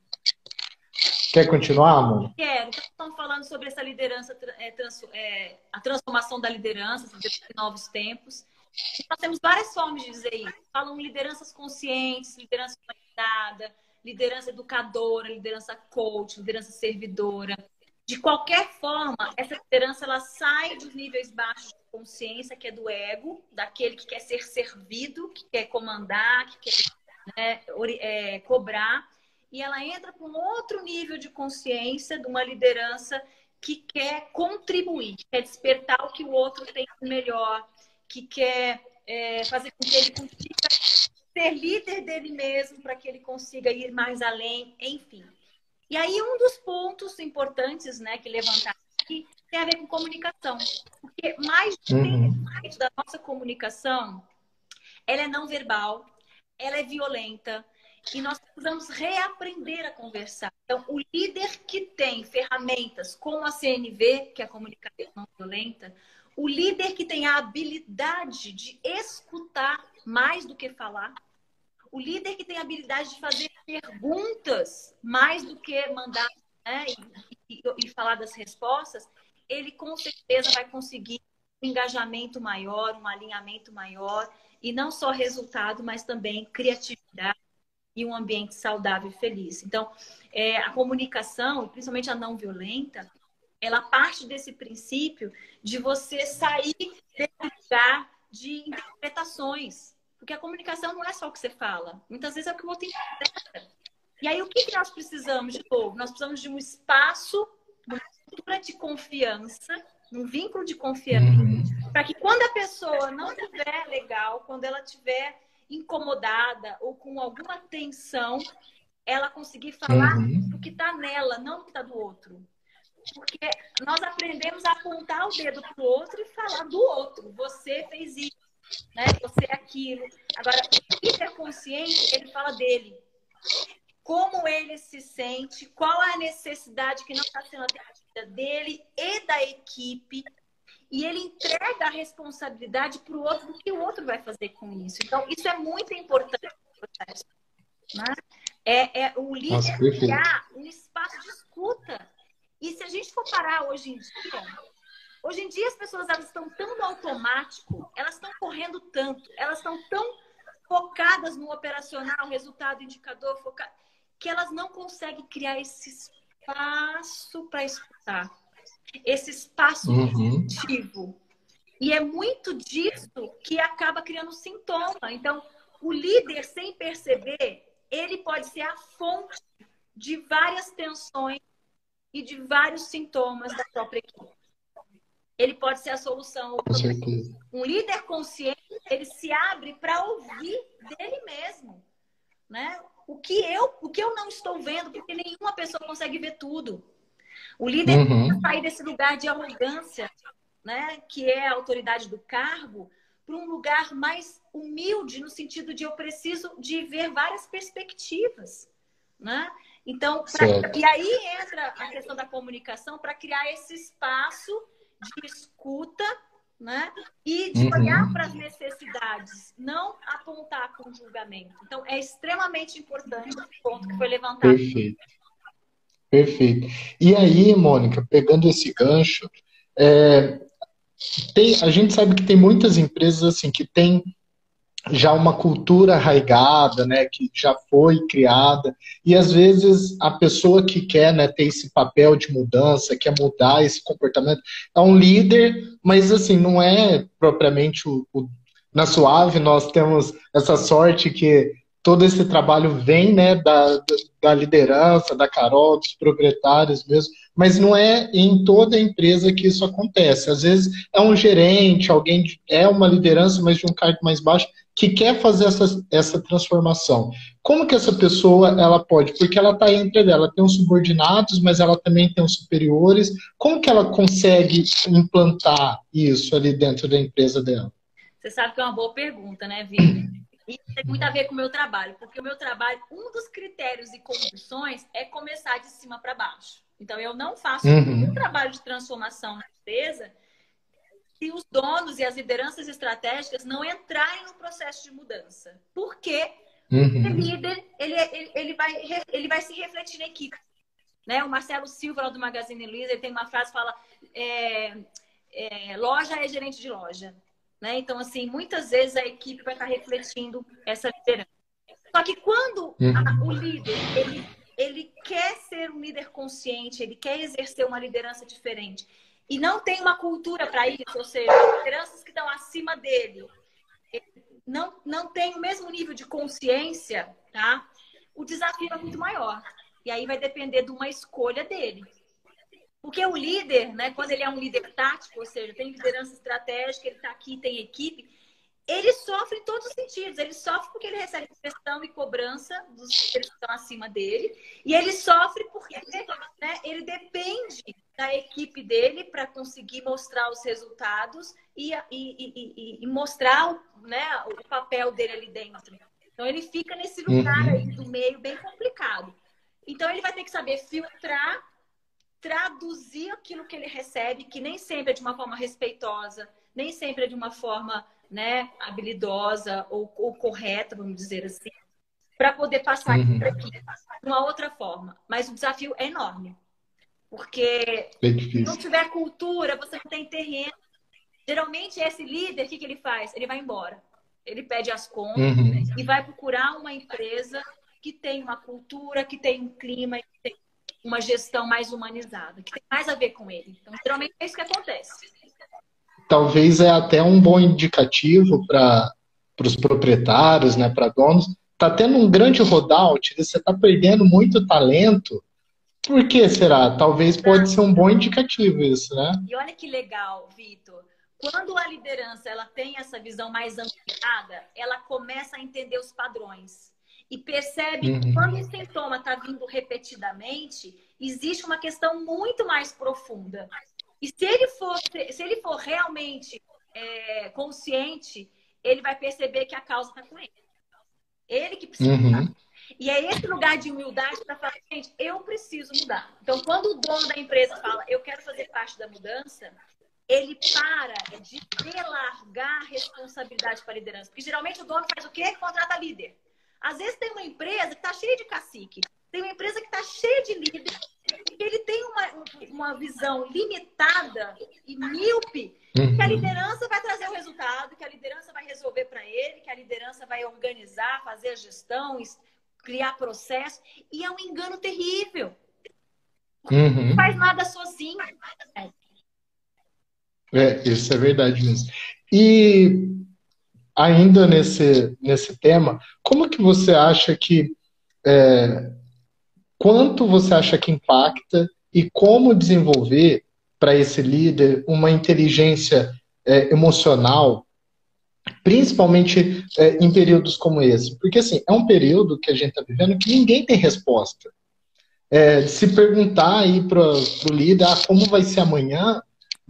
[SPEAKER 4] Quer continuar, amor?
[SPEAKER 2] Quero. Então, estamos falando sobre essa liderança, é, trans, é, a transformação da liderança, novos tempos. E nós temos várias formas de dizer isso. Falam lideranças conscientes, liderança humanizada, liderança educadora, liderança coach, liderança servidora. De qualquer forma, essa liderança ela sai dos níveis baixos de consciência, que é do ego, daquele que quer ser servido, que quer comandar, que quer né, é, cobrar, e ela entra para um outro nível de consciência, de uma liderança que quer contribuir, que quer despertar o que o outro tem de melhor, que quer é, fazer com que ele consiga ser líder dele mesmo, para que ele consiga ir mais além, enfim. E aí, um dos pontos importantes né, que levantaram aqui tem a ver com comunicação. Porque mais de uhum. da nossa comunicação, ela é não verbal, ela é violenta, e nós precisamos reaprender a conversar. Então, o líder que tem ferramentas como a CNV, que é a comunicação não violenta, o líder que tem a habilidade de escutar mais do que falar, o líder que tem a habilidade de fazer perguntas mais do que mandar né, e, e, e, falar das respostas, ele com certeza vai conseguir um engajamento maior, um alinhamento maior, e não só resultado, mas também criatividade e um ambiente saudável e feliz. Então, é, a comunicação, principalmente a não violenta, ela parte desse princípio de você sair desse lugar de interpretações. Porque a comunicação não é só o que você fala. Muitas vezes é o que o outro interpreta. E aí, o que, que nós precisamos de novo? Nós precisamos de um espaço, uma estrutura de confiança, um vínculo de confiança, uhum. para que quando a pessoa não estiver legal, quando ela estiver incomodada ou com alguma tensão, ela conseguir falar uhum. do que está nela, não do que está do outro. Porque nós aprendemos a apontar o dedo para o outro e falar do outro. Você fez isso, né? Você é aquilo. Agora, o hiperconsciente, ele fala dele. Como ele se sente, qual a necessidade que não está sendo atendida dele e da equipe. E ele entrega a responsabilidade para o outro do que o outro vai fazer com isso. Então, isso é muito importante. Né? É, é o líder criar um espaço de escuta. E se a gente for parar hoje em dia, Hoje em dia as pessoas elas estão tão no automático, elas estão correndo tanto, elas estão tão focadas no operacional, resultado, indicador, focado, que elas não conseguem criar esse espaço para escutar, esse espaço uhum. positivo. E é muito disso que acaba criando sintoma. Então, o líder, sem perceber, ele pode ser a fonte de várias tensões e de vários sintomas da própria equipe. Ele pode ser a solução. Um líder consciente, ele se abre para ouvir dele mesmo, né? O que eu, o que eu não estou vendo, porque nenhuma pessoa consegue ver tudo. O líder uhum. sair desse lugar de arrogância, né, que é a autoridade do cargo, para um lugar mais humilde no sentido de eu preciso de ver várias perspectivas, né? Então, pra... e aí entra a questão da comunicação para criar esse espaço de escuta, né? E de uhum. olhar para as necessidades, não apontar com julgamento. Então, é extremamente importante o ponto que foi levantado.
[SPEAKER 4] Perfeito. Perfeito. E aí, Mônica, pegando esse gancho, é, tem, a gente sabe que tem muitas empresas assim que têm já uma cultura arraigada, né, que já foi criada, e às vezes a pessoa que quer né, ter esse papel de mudança, quer mudar esse comportamento, é um líder, mas assim, não é propriamente o, o na Suave, nós temos essa sorte que todo esse trabalho vem né, da, da liderança, da Carol, dos proprietários mesmo, mas não é em toda empresa que isso acontece. Às vezes é um gerente, alguém é uma liderança, mas de um cargo mais baixo, que quer fazer essa, essa transformação. Como que essa pessoa ela pode? Porque ela está entre ela, tem os subordinados, mas ela também tem os superiores. Como que ela consegue implantar isso ali dentro da empresa dela?
[SPEAKER 2] Você sabe que é uma boa pergunta, né, Vitor? E tem muito a ver com o meu trabalho, porque o meu trabalho, um dos critérios e condições é começar de cima para baixo. Então, eu não faço uhum. um trabalho de transformação na empresa se os donos e as lideranças estratégicas não entrarem no processo de mudança. Porque uhum. o líder, ele, ele, ele, vai, ele vai se refletir na equipe. Né? O Marcelo Silva, lá do Magazine Luiza, ele tem uma frase que fala é, é, loja é gerente de loja. Né? Então, assim, muitas vezes a equipe vai estar refletindo essa liderança. Só que quando uhum. a, o líder ele, ele quer ser um líder consciente, ele quer exercer uma liderança diferente e não tem uma cultura para isso, ou seja, lideranças que estão acima dele não, não tem o mesmo nível de consciência, tá? O desafio é muito maior. E aí vai depender de uma escolha dele. Porque o líder, né, quando ele é um líder tático, ou seja, tem liderança estratégica, ele está aqui, tem equipe, ele sofre em todos os sentidos. Ele sofre porque ele recebe pressão e cobrança dos que estão acima dele. E ele sofre porque né, ele depende da equipe dele para conseguir mostrar os resultados e, e, e, e, mostrar né, o papel dele ali dentro. Então ele fica nesse lugar uhum. aí do meio bem complicado. Então ele vai ter que saber filtrar traduzir aquilo que ele recebe, que nem sempre é de uma forma respeitosa, nem sempre é de uma forma né, habilidosa ou, ou correta, vamos dizer assim, para poder passar uhum. aqui de uma outra forma. Mas o desafio é enorme. Porque é se não tiver cultura, você não tem terreno. Geralmente, esse líder, o que, que ele faz? Ele vai embora. Ele pede as contas uhum. e vai procurar uma empresa que tem uma cultura, que tem um clima, que tem uma gestão mais humanizada, que tem mais a ver com ele. Então, geralmente é isso que acontece.
[SPEAKER 4] Talvez é até um bom indicativo para os proprietários, né, para donos. Está tendo um grande rollout, você está perdendo muito talento. Por que será? Talvez pode ser um bom indicativo isso, né?
[SPEAKER 2] E olha que legal, Vitor. Quando a liderança ela tem essa visão mais ampliada, ela começa a entender os padrões e percebe uhum. que quando o sintoma está vindo repetidamente, existe uma questão muito mais profunda. E se ele for, se ele for realmente é, consciente, ele vai perceber que a causa está com ele. Ele que precisa uhum. mudar. E é esse lugar de humildade para falar, gente, eu preciso mudar. Então, quando o dono da empresa fala, eu quero fazer parte da mudança, ele para de relargar a responsabilidade para a liderança. Porque geralmente o dono faz o quê? Contrata líder. Às vezes tem uma empresa que está cheia de cacique, tem uma empresa que está cheia de líder, ele tem uma, uma visão limitada e míope, uhum. que a liderança vai trazer o resultado, que a liderança vai resolver para ele, que a liderança vai organizar, fazer a gestão, criar processo, e é um engano terrível. Uhum. Não faz nada sozinho.
[SPEAKER 4] É, isso é verdade mesmo. E ainda nesse, nesse tema, como que você acha que é, quanto você acha que impacta e como desenvolver para esse líder uma inteligência é, emocional, principalmente é, em períodos como esse? Porque assim, é um período que a gente está vivendo que ninguém tem resposta. É, se perguntar aí para o líder ah, como vai ser amanhã,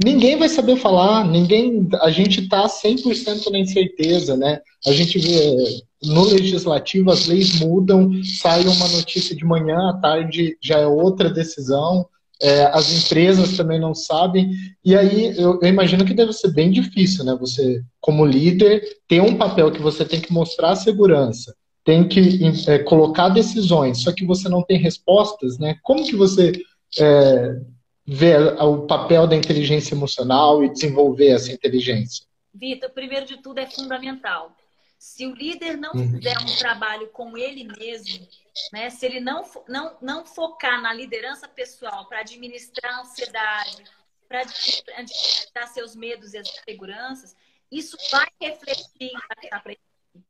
[SPEAKER 4] ninguém vai saber falar, ninguém, a gente está 100% na incerteza, né? A gente vê no legislativo as leis mudam, sai uma notícia de manhã, à tarde já é outra decisão, é, as empresas também não sabem, e aí eu, eu, imagino que deve ser bem difícil, né? Você, como líder, ter um papel que você tem que mostrar segurança, tem que é, colocar decisões, só que você não tem respostas, né? Como que você é, ver o papel da inteligência emocional e desenvolver essa inteligência?
[SPEAKER 2] Vitor, primeiro de tudo é fundamental. Se o líder não uhum. fizer um trabalho com ele mesmo, né, se ele não, não, não focar na liderança pessoal para administrar a ansiedade, para administrar seus medos e as inseguranças, isso vai refletir para ele.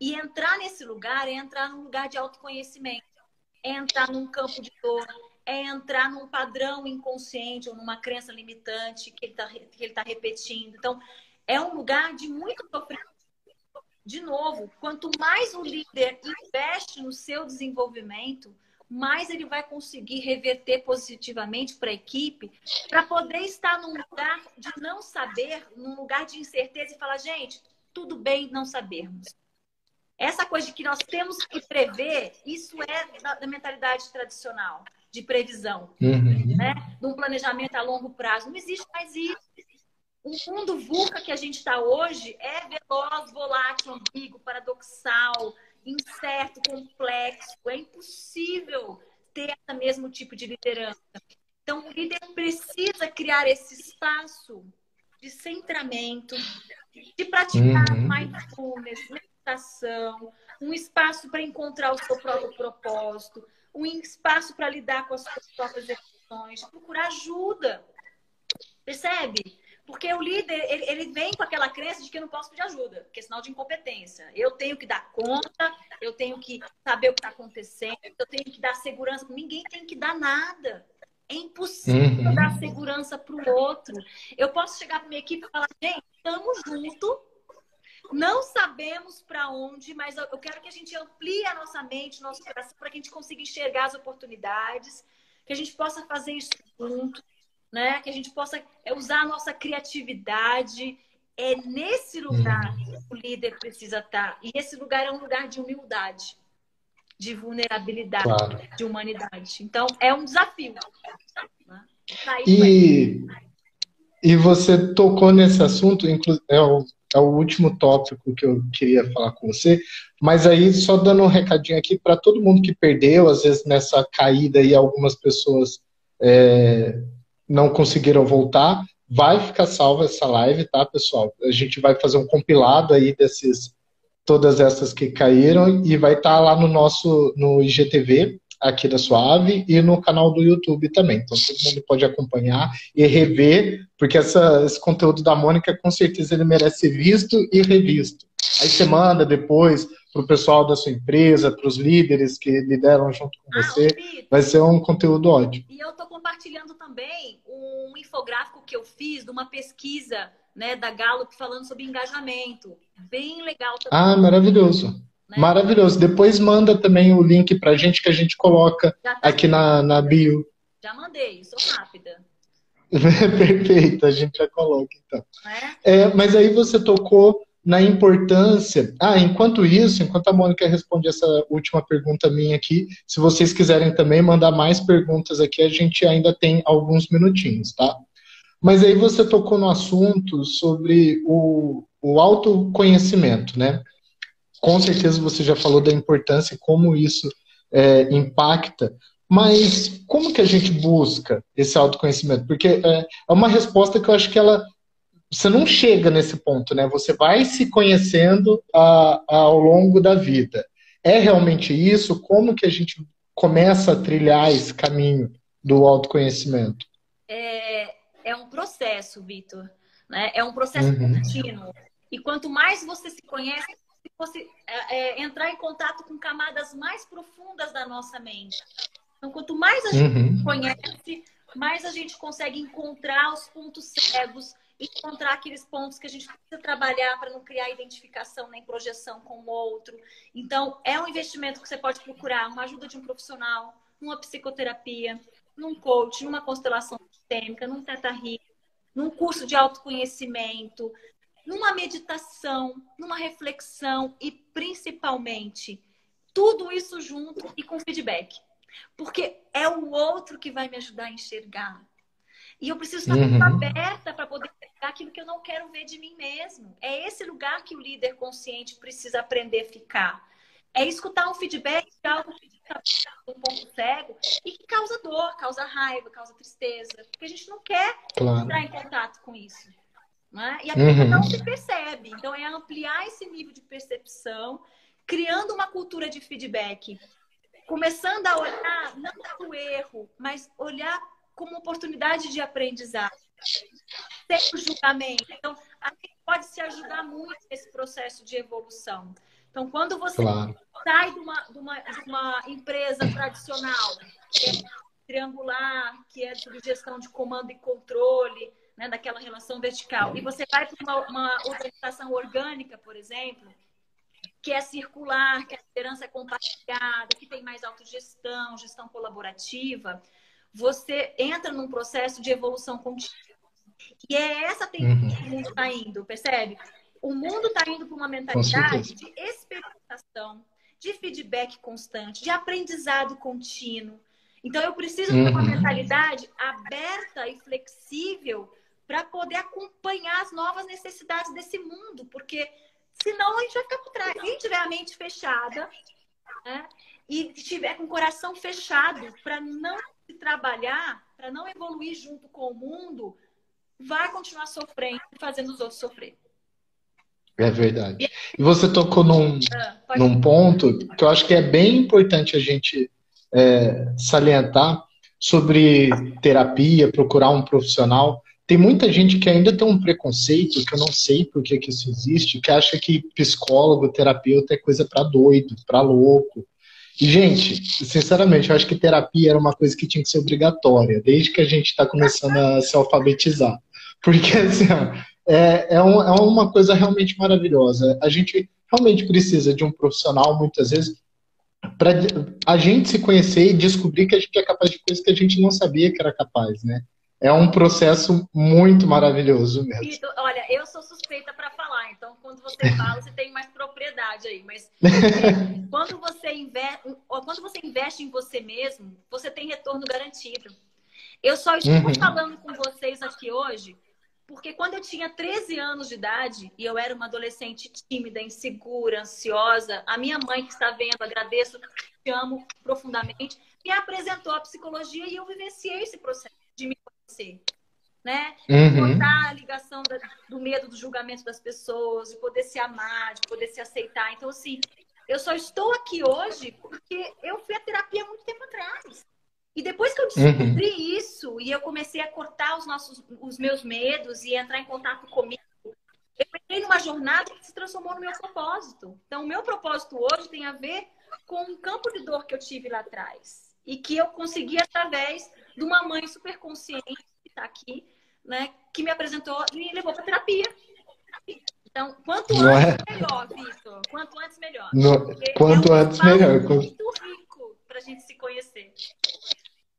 [SPEAKER 2] E entrar nesse lugar é entrar num lugar de autoconhecimento, é entrar num campo de dor, é entrar num padrão inconsciente ou numa crença limitante que ele está que ele tá repetindo. Então, é um lugar de muito sofrimento. De novo, quanto mais o líder investe no seu desenvolvimento, mais ele vai conseguir reverter positivamente para a equipe, para poder estar num lugar de não saber, num lugar de incerteza e falar, gente, tudo bem não sabermos. Essa coisa de que nós temos que prever, isso é da, da mentalidade tradicional de previsão, uhum. né? De um planejamento a longo prazo. Não existe mais isso. O mundo VUCA que a gente está hoje é veloz, volátil, ambíguo, paradoxal, incerto, complexo. É impossível ter esse mesmo tipo de liderança. Então, o líder precisa criar esse espaço de centramento, de praticar uhum. mindfulness, meditação, um espaço para encontrar o seu próprio propósito, um espaço para lidar com as suas próprias emoções, procurar ajuda. Percebe? Porque o líder, ele, ele, vem com aquela crença de que eu não posso pedir ajuda, que é sinal de incompetência. Eu tenho que dar conta, eu tenho que saber o que está acontecendo, eu tenho que dar segurança. Ninguém tem que dar nada. É impossível uhum. dar segurança para o outro. Eu posso chegar para minha equipe e falar, gente, estamos juntos, não sabemos para onde, mas eu quero que a gente amplie a nossa mente, nosso coração, para que a gente consiga enxergar as oportunidades, que a gente possa fazer isso junto, né? Que a gente possa é, usar a nossa criatividade. É nesse lugar que o líder precisa estar. E esse lugar é um lugar de humildade, de vulnerabilidade, claro. de humanidade. Então, é um desafio. Né?
[SPEAKER 4] E, e você tocou nesse assunto, é o é o último tópico que eu queria falar com você. Mas aí, só dando um recadinho aqui para todo mundo que perdeu, às vezes nessa caída aí, algumas pessoas é, não conseguiram voltar. Vai ficar salva essa live, tá, pessoal? A gente vai fazer um compilado aí desses todas essas que caíram e vai estar tá lá no nosso no IGTV aqui da Suave e no canal do YouTube também. Então todo mundo pode acompanhar e rever, porque essa, esse conteúdo da Mônica com certeza ele merece ser visto e revisto. Aí você manda depois para o pessoal da sua empresa, para os líderes que lideram junto com ah, você. Vai ser um conteúdo ótimo.
[SPEAKER 2] E eu estou compartilhando também um infográfico que eu fiz de uma pesquisa né, da Gallup falando sobre engajamento. Bem legal também.
[SPEAKER 4] Ah, maravilhoso. Né? Maravilhoso. Depois manda também o link para a gente que a gente coloca tá aqui na, na bio.
[SPEAKER 2] Já mandei, sou rápida.
[SPEAKER 4] Perfeito, a gente já coloca então. É? É, mas aí você tocou na importância. Ah, enquanto isso, enquanto a Mônica responde essa última pergunta minha aqui, se vocês quiserem também mandar mais perguntas aqui, a gente ainda tem alguns minutinhos, tá? Mas aí você tocou no assunto sobre o, o autoconhecimento, né? Com certeza você já falou da importância e como isso é, impacta, mas como que a gente busca esse autoconhecimento? Porque é, é uma resposta que eu acho que ela você não chega nesse ponto, né? Você vai se conhecendo a, a, ao longo da vida. É realmente isso? Como que a gente começa a trilhar esse caminho do autoconhecimento?
[SPEAKER 2] É, é um processo, Vitor. Né? É um processo uhum. contínuo. E quanto mais você se conhece, você é, é, entrar em contato com camadas mais profundas da nossa mente. Então, quanto mais a gente uhum. conhece, mais a gente consegue encontrar os pontos cegos, encontrar aqueles pontos que a gente precisa trabalhar para não criar identificação nem projeção com o outro. Então, é um investimento que você pode procurar uma ajuda de um profissional, numa psicoterapia, num coach, numa constelação sistêmica, num teta num curso de autoconhecimento, numa meditação, numa reflexão e principalmente tudo isso junto e com feedback. Porque é o outro que vai me ajudar a enxergar. E eu preciso estar uhum. aberta para poder enxergar aquilo que eu não quero ver de mim mesmo. É esse lugar que o líder consciente precisa aprender a ficar. É escutar um feedback de algo que está um ponto cego e que causa dor, causa raiva, causa tristeza. Porque a gente não quer claro. entrar em contato com isso. Né? E a uhum. não se percebe. Então, é ampliar esse nível de percepção, criando uma cultura de feedback. Começando a olhar, não para o erro, mas olhar como oportunidade de aprendizado. Sem julgamento. Então, a gente pode se ajudar muito nesse processo de evolução. Então, quando você claro. sai de uma, de, uma, de uma empresa tradicional, que é triangular, que é de gestão de comando e controle, né, daquela relação vertical, e você vai para uma, uma organização orgânica, por exemplo, que é circular, que a liderança é compartilhada, que tem mais autogestão, gestão colaborativa, você entra num processo de evolução contínua. E é essa tendência que o mundo está indo, percebe? O mundo está indo para uma mentalidade de experimentação, de feedback constante, de aprendizado contínuo. Então, eu preciso uhum. ter uma uhum. mentalidade aberta e flexível para poder acompanhar as novas necessidades desse mundo, porque senão a gente vai ficar por trás. Quem tiver a mente fechada né, e tiver com o coração fechado para não se trabalhar, para não evoluir junto com o mundo, vai continuar sofrendo e fazendo os outros sofrer.
[SPEAKER 4] É verdade. E você tocou num, ah, num ponto que eu acho que é bem importante a gente é, salientar sobre terapia, procurar um profissional. Tem muita gente que ainda tem um preconceito, que eu não sei por que, que isso existe, que acha que psicólogo, terapeuta é coisa para doido, para louco. E, gente, sinceramente, eu acho que terapia era uma coisa que tinha que ser obrigatória, desde que a gente está começando a se alfabetizar. Porque, assim, é, é, um, é uma coisa realmente maravilhosa. A gente realmente precisa de um profissional, muitas vezes, para a gente se conhecer e descobrir que a gente é capaz de coisas que a gente não sabia que era capaz, né? É um processo muito maravilhoso mesmo.
[SPEAKER 2] olha, eu sou suspeita para falar, então quando você fala, você tem mais propriedade aí. Mas é, quando, você investe, quando você investe em você mesmo, você tem retorno garantido. Eu só estou uhum. falando com vocês aqui hoje porque quando eu tinha 13 anos de idade e eu era uma adolescente tímida, insegura, ansiosa, a minha mãe que está vendo, agradeço, te amo profundamente, me apresentou a psicologia e eu vivenciei esse processo de me conhecer. Né? Uhum. Cortar a ligação do medo do julgamento das pessoas, de poder se amar, de poder se aceitar. Então, assim, eu só estou aqui hoje porque eu fui à terapia muito tempo atrás. E depois que eu descobri uhum. isso e eu comecei a cortar os, nossos, os meus medos e entrar em contato comigo, eu entrei numa jornada que se transformou no meu propósito. Então, o meu propósito hoje tem a ver com um campo de dor que eu tive lá atrás e que eu consegui através de uma mãe super consciente que está aqui, né, que me apresentou e me levou para terapia. Então, quanto antes é? melhor, Vitor. Quanto antes melhor.
[SPEAKER 4] No... Quanto é um antes melhor.
[SPEAKER 2] Muito rico para a gente se conhecer.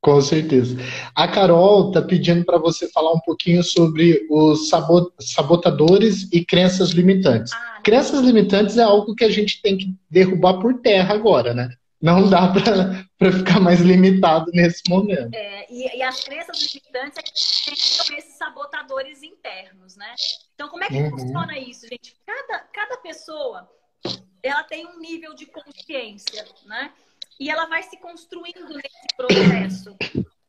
[SPEAKER 4] Com certeza. A Carol está pedindo para você falar um pouquinho sobre os sabotadores e crenças limitantes. Ah, crenças limitantes é algo que a gente tem que derrubar por terra agora, né? Não dá para ficar mais limitado nesse momento.
[SPEAKER 2] É, e, e, as crenças limitantes é que são esses sabotadores internos, né? Então, como é que uhum. funciona isso, gente? Cada, cada pessoa ela tem um nível de consciência, né? e ela vai se construindo nesse processo.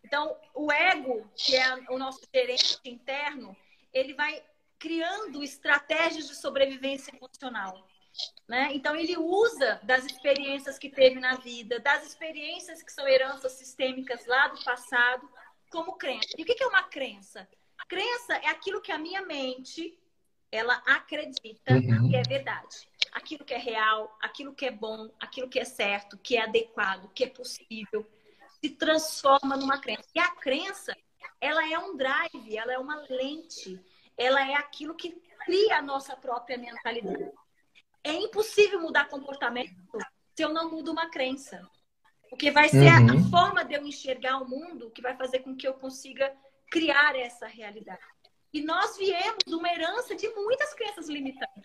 [SPEAKER 2] Então, o ego, que é o nosso gerente interno, ele vai criando estratégias de sobrevivência emocional. Né? Então, ele usa das experiências que teve na vida, das experiências que são heranças sistêmicas lá do passado, como crença. E o que é uma crença? Crença é aquilo que a minha mente ela acredita uhum. que é verdade. Aquilo que é real, aquilo que é bom, aquilo que é certo, que é adequado, que é possível, se transforma numa crença. E a crença, ela é um drive, ela é uma lente, ela é aquilo que cria a nossa própria mentalidade. É impossível mudar comportamento se eu não mudo uma crença. Porque vai ser uhum. a forma de eu enxergar o mundo que vai fazer com que eu consiga criar essa realidade. E nós viemos de uma herança de muitas crenças limitantes.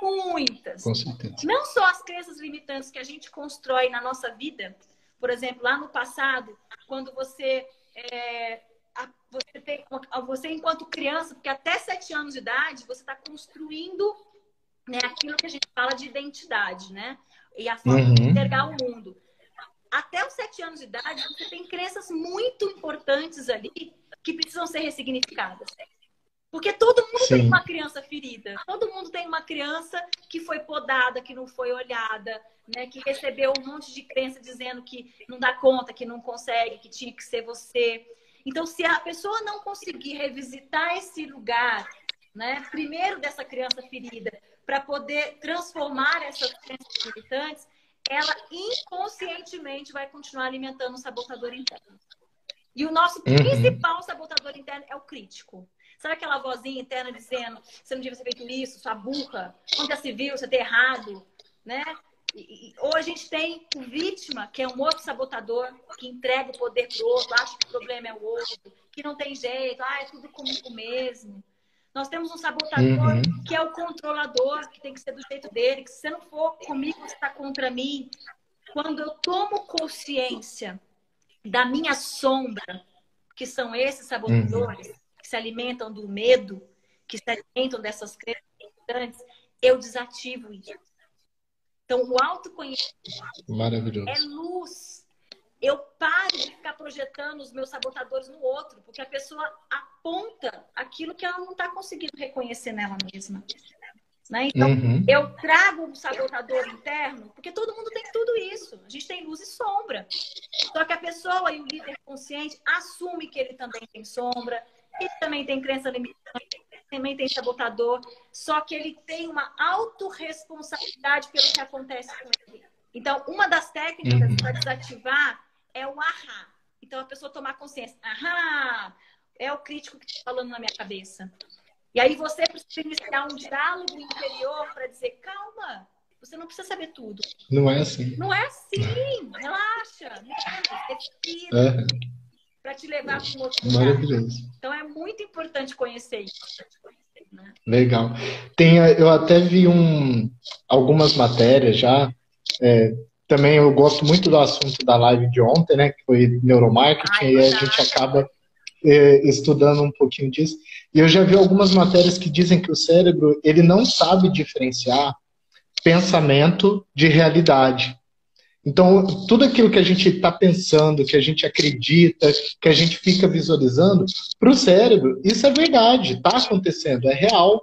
[SPEAKER 2] Muitas.
[SPEAKER 4] Com certeza.
[SPEAKER 2] Não só as crenças limitantes que a gente constrói na nossa vida. Por exemplo, lá no passado, quando você é, você, tem, você enquanto criança, porque até sete anos de idade, você está construindo né, aquilo que a gente fala de identidade, né? E a forma uhum. de enxergar o mundo. Até os sete anos de idade, você tem crenças muito importantes ali que precisam ser ressignificadas. Porque todo mundo Sim. tem uma criança ferida. Todo mundo tem uma criança que foi podada, que não foi olhada, né? Que recebeu um monte de crença dizendo que não dá conta, que não consegue, que tinha que ser você. Então, se a pessoa não conseguir revisitar esse lugar, né? Primeiro dessa criança ferida, para poder transformar essas crenças limitantes, ela inconscientemente vai continuar alimentando o sabotador interno. E o nosso uhum. principal sabotador interno é o crítico. Sabe aquela vozinha interna dizendo você não devia ter feito isso, sua burra, onde se viu, você tá errado, né? E, ou a gente tem o vítima, que é um outro sabotador, que entrega o poder pro outro, acha que o problema é o outro, que não tem jeito, ah, é tudo comigo mesmo. Nós temos um sabotador uhum. que é o controlador, que tem que ser do jeito dele, que se você não for comigo, você está contra mim. Quando eu tomo consciência da minha sombra, que são esses sabotadores, uhum. que se alimentam do medo, que se alimentam dessas crenças eu desativo isso. Então, o autoconhecimento é luz. Eu paro de ficar projetando os meus sabotadores no outro, porque a pessoa aponta aquilo que ela não está conseguindo reconhecer nela mesma. Né? Então, uhum. eu trago um sabotador interno, porque todo mundo tem tudo isso. A gente tem luz e sombra. Só que a pessoa e o líder consciente assume que ele também tem sombra, ele também tem crença limitante, também tem sabotador, só que ele tem uma autorresponsabilidade pelo que acontece com ele. Então, uma das técnicas uhum. para desativar é o ahá. Então, a pessoa tomar consciência. Ahá, é o crítico que está falando na minha cabeça. E aí você precisa iniciar um diálogo interior para dizer, calma, você não precisa saber tudo.
[SPEAKER 4] Não é assim.
[SPEAKER 2] Não é assim. Relaxa. Respira. É para te levar para um outro lugar. Maravilhoso. Então é muito importante conhecer isso. Né?
[SPEAKER 4] Legal. Tem, eu até vi um, algumas matérias já. É, também eu gosto muito do assunto da live de ontem, né? Que foi neuromarketing, Ai, e a gente acaba é, estudando um pouquinho disso. E eu já vi algumas matérias que dizem que o cérebro ele não sabe diferenciar pensamento de realidade. Então, tudo aquilo que a gente está pensando, que a gente acredita, que a gente fica visualizando, para o cérebro, isso é verdade, está acontecendo, é real.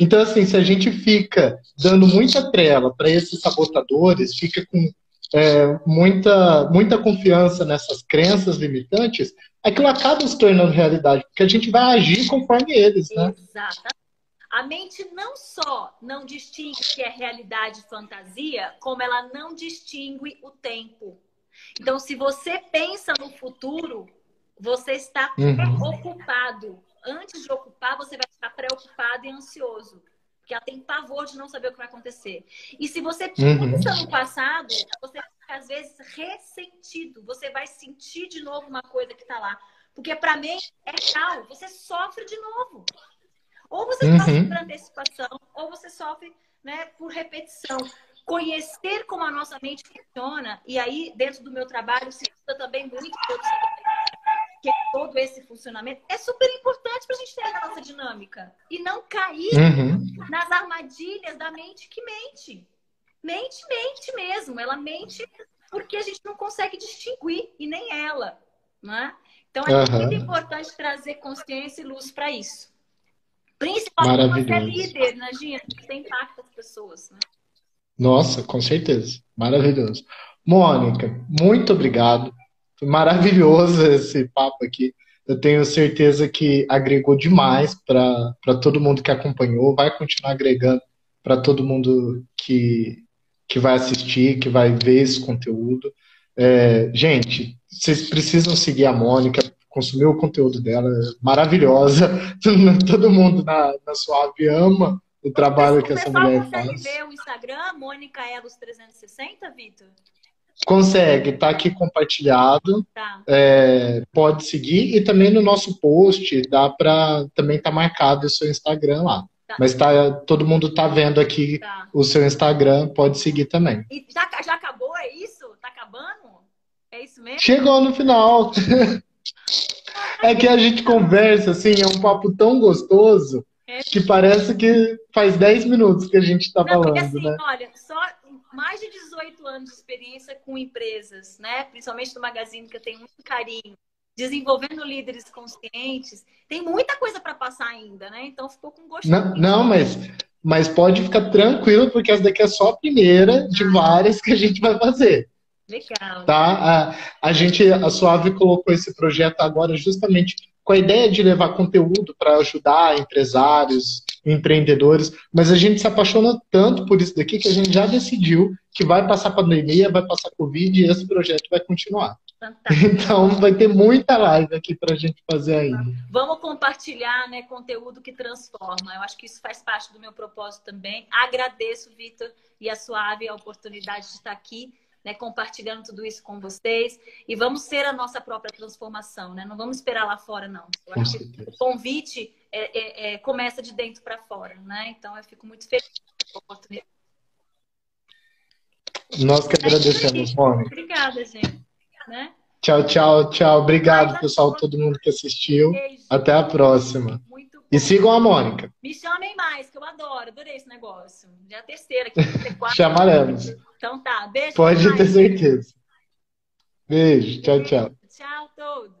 [SPEAKER 4] Então, assim, se a gente fica dando muita trela para esses sabotadores, fica com é, muita, muita confiança nessas crenças limitantes, aquilo acaba se tornando realidade, porque a gente vai agir conforme eles, né?
[SPEAKER 2] Exatamente. A mente não só não distingue o que é realidade e fantasia, como ela não distingue o tempo. Então, se você pensa no futuro, você está uhum. ocupado. Antes de ocupar, você vai ficar preocupado e ansioso. Porque ela tem pavor de não saber o que vai acontecer. E se você pensa uhum. no passado, você fica, às vezes, ressentido. Você vai sentir de novo uma coisa que está lá. Porque para mim é real. Você sofre de novo. Ou você uhum. sofre por antecipação, ou você sofre né, por repetição. Conhecer como a nossa mente funciona, e aí, dentro do meu trabalho, se estuda também muito que todo esse funcionamento é super importante para a gente ter a nossa dinâmica e não cair uhum. nas armadilhas da mente que mente. Mente, mente mesmo. Ela mente porque a gente não consegue distinguir e nem ela, né? Então é uhum. muito importante trazer consciência e luz para isso. Principalmente quando você é líder, imagina, que tem impacto as pessoas, né?
[SPEAKER 4] Nossa, com certeza. Maravilhoso. Mônica, muito obrigado. Maravilhoso esse papo aqui. Eu tenho certeza que agregou demais para todo mundo que acompanhou, vai continuar agregando para todo mundo que, que vai assistir, que vai ver esse conteúdo. É, gente, vocês precisam seguir a Mônica, consumir o conteúdo dela, maravilhosa. Todo mundo na, na Suave ama o trabalho que essa mulher faz. Você
[SPEAKER 2] ver o Instagram, Mônica Elos 360, Vitor?
[SPEAKER 4] Consegue, tá aqui compartilhado. Tá. É, pode seguir e também no nosso post dá para também tá marcado o seu Instagram lá. Tá. Mas tá, todo mundo tá vendo aqui tá. o seu Instagram, pode seguir também.
[SPEAKER 2] E já, já acabou, é isso? Tá acabando? É isso mesmo?
[SPEAKER 4] Chegou no final. é que a gente conversa assim, é um papo tão gostoso é. que parece que faz 10 minutos que a gente tá Não, falando, porque, assim, né?
[SPEAKER 2] Olha, só mais de 18 anos de experiência com empresas, né? Principalmente do Magazine, que eu tenho muito carinho, desenvolvendo líderes conscientes. Tem muita coisa para passar ainda, né? Então ficou com gosto.
[SPEAKER 4] Não, não, mas, mas pode ficar tranquilo, porque essa daqui é só a primeira de ah. várias que a gente vai fazer.
[SPEAKER 2] Legal.
[SPEAKER 4] Tá? A, a gente, a Suave colocou esse projeto agora justamente com a ideia de levar conteúdo para ajudar empresários, empreendedores, mas a gente se apaixona tanto por isso daqui que a gente já decidiu que vai passar pandemia, vai passar Covid e esse projeto vai continuar. Fantástico. Então vai ter muita live aqui para a gente fazer ainda.
[SPEAKER 2] Vamos compartilhar né, conteúdo que transforma. Eu acho que isso faz parte do meu propósito também. Agradeço, Vitor, e a Suave a oportunidade de estar aqui né, compartilhando tudo isso com vocês. E vamos ser a nossa própria transformação, né? Não vamos esperar lá fora, não. Eu acho que o convite é, é, é, começa de dentro para fora, né? Então eu fico muito feliz com a oportunidade.
[SPEAKER 4] Nós que agradecemos, Mônica.
[SPEAKER 2] Obrigada, gente. Né?
[SPEAKER 4] Tchau, tchau, tchau. Obrigado, pessoal, todo mundo que assistiu. Até a próxima. E sigam a Mônica.
[SPEAKER 2] Me chamem mais, que eu adoro. Adorei esse negócio. Já é a terceira aqui.
[SPEAKER 4] Chamaremos.
[SPEAKER 2] Então tá, beijo.
[SPEAKER 4] Pode mais. ter certeza. Beijo, tchau, tchau. Tchau a todos.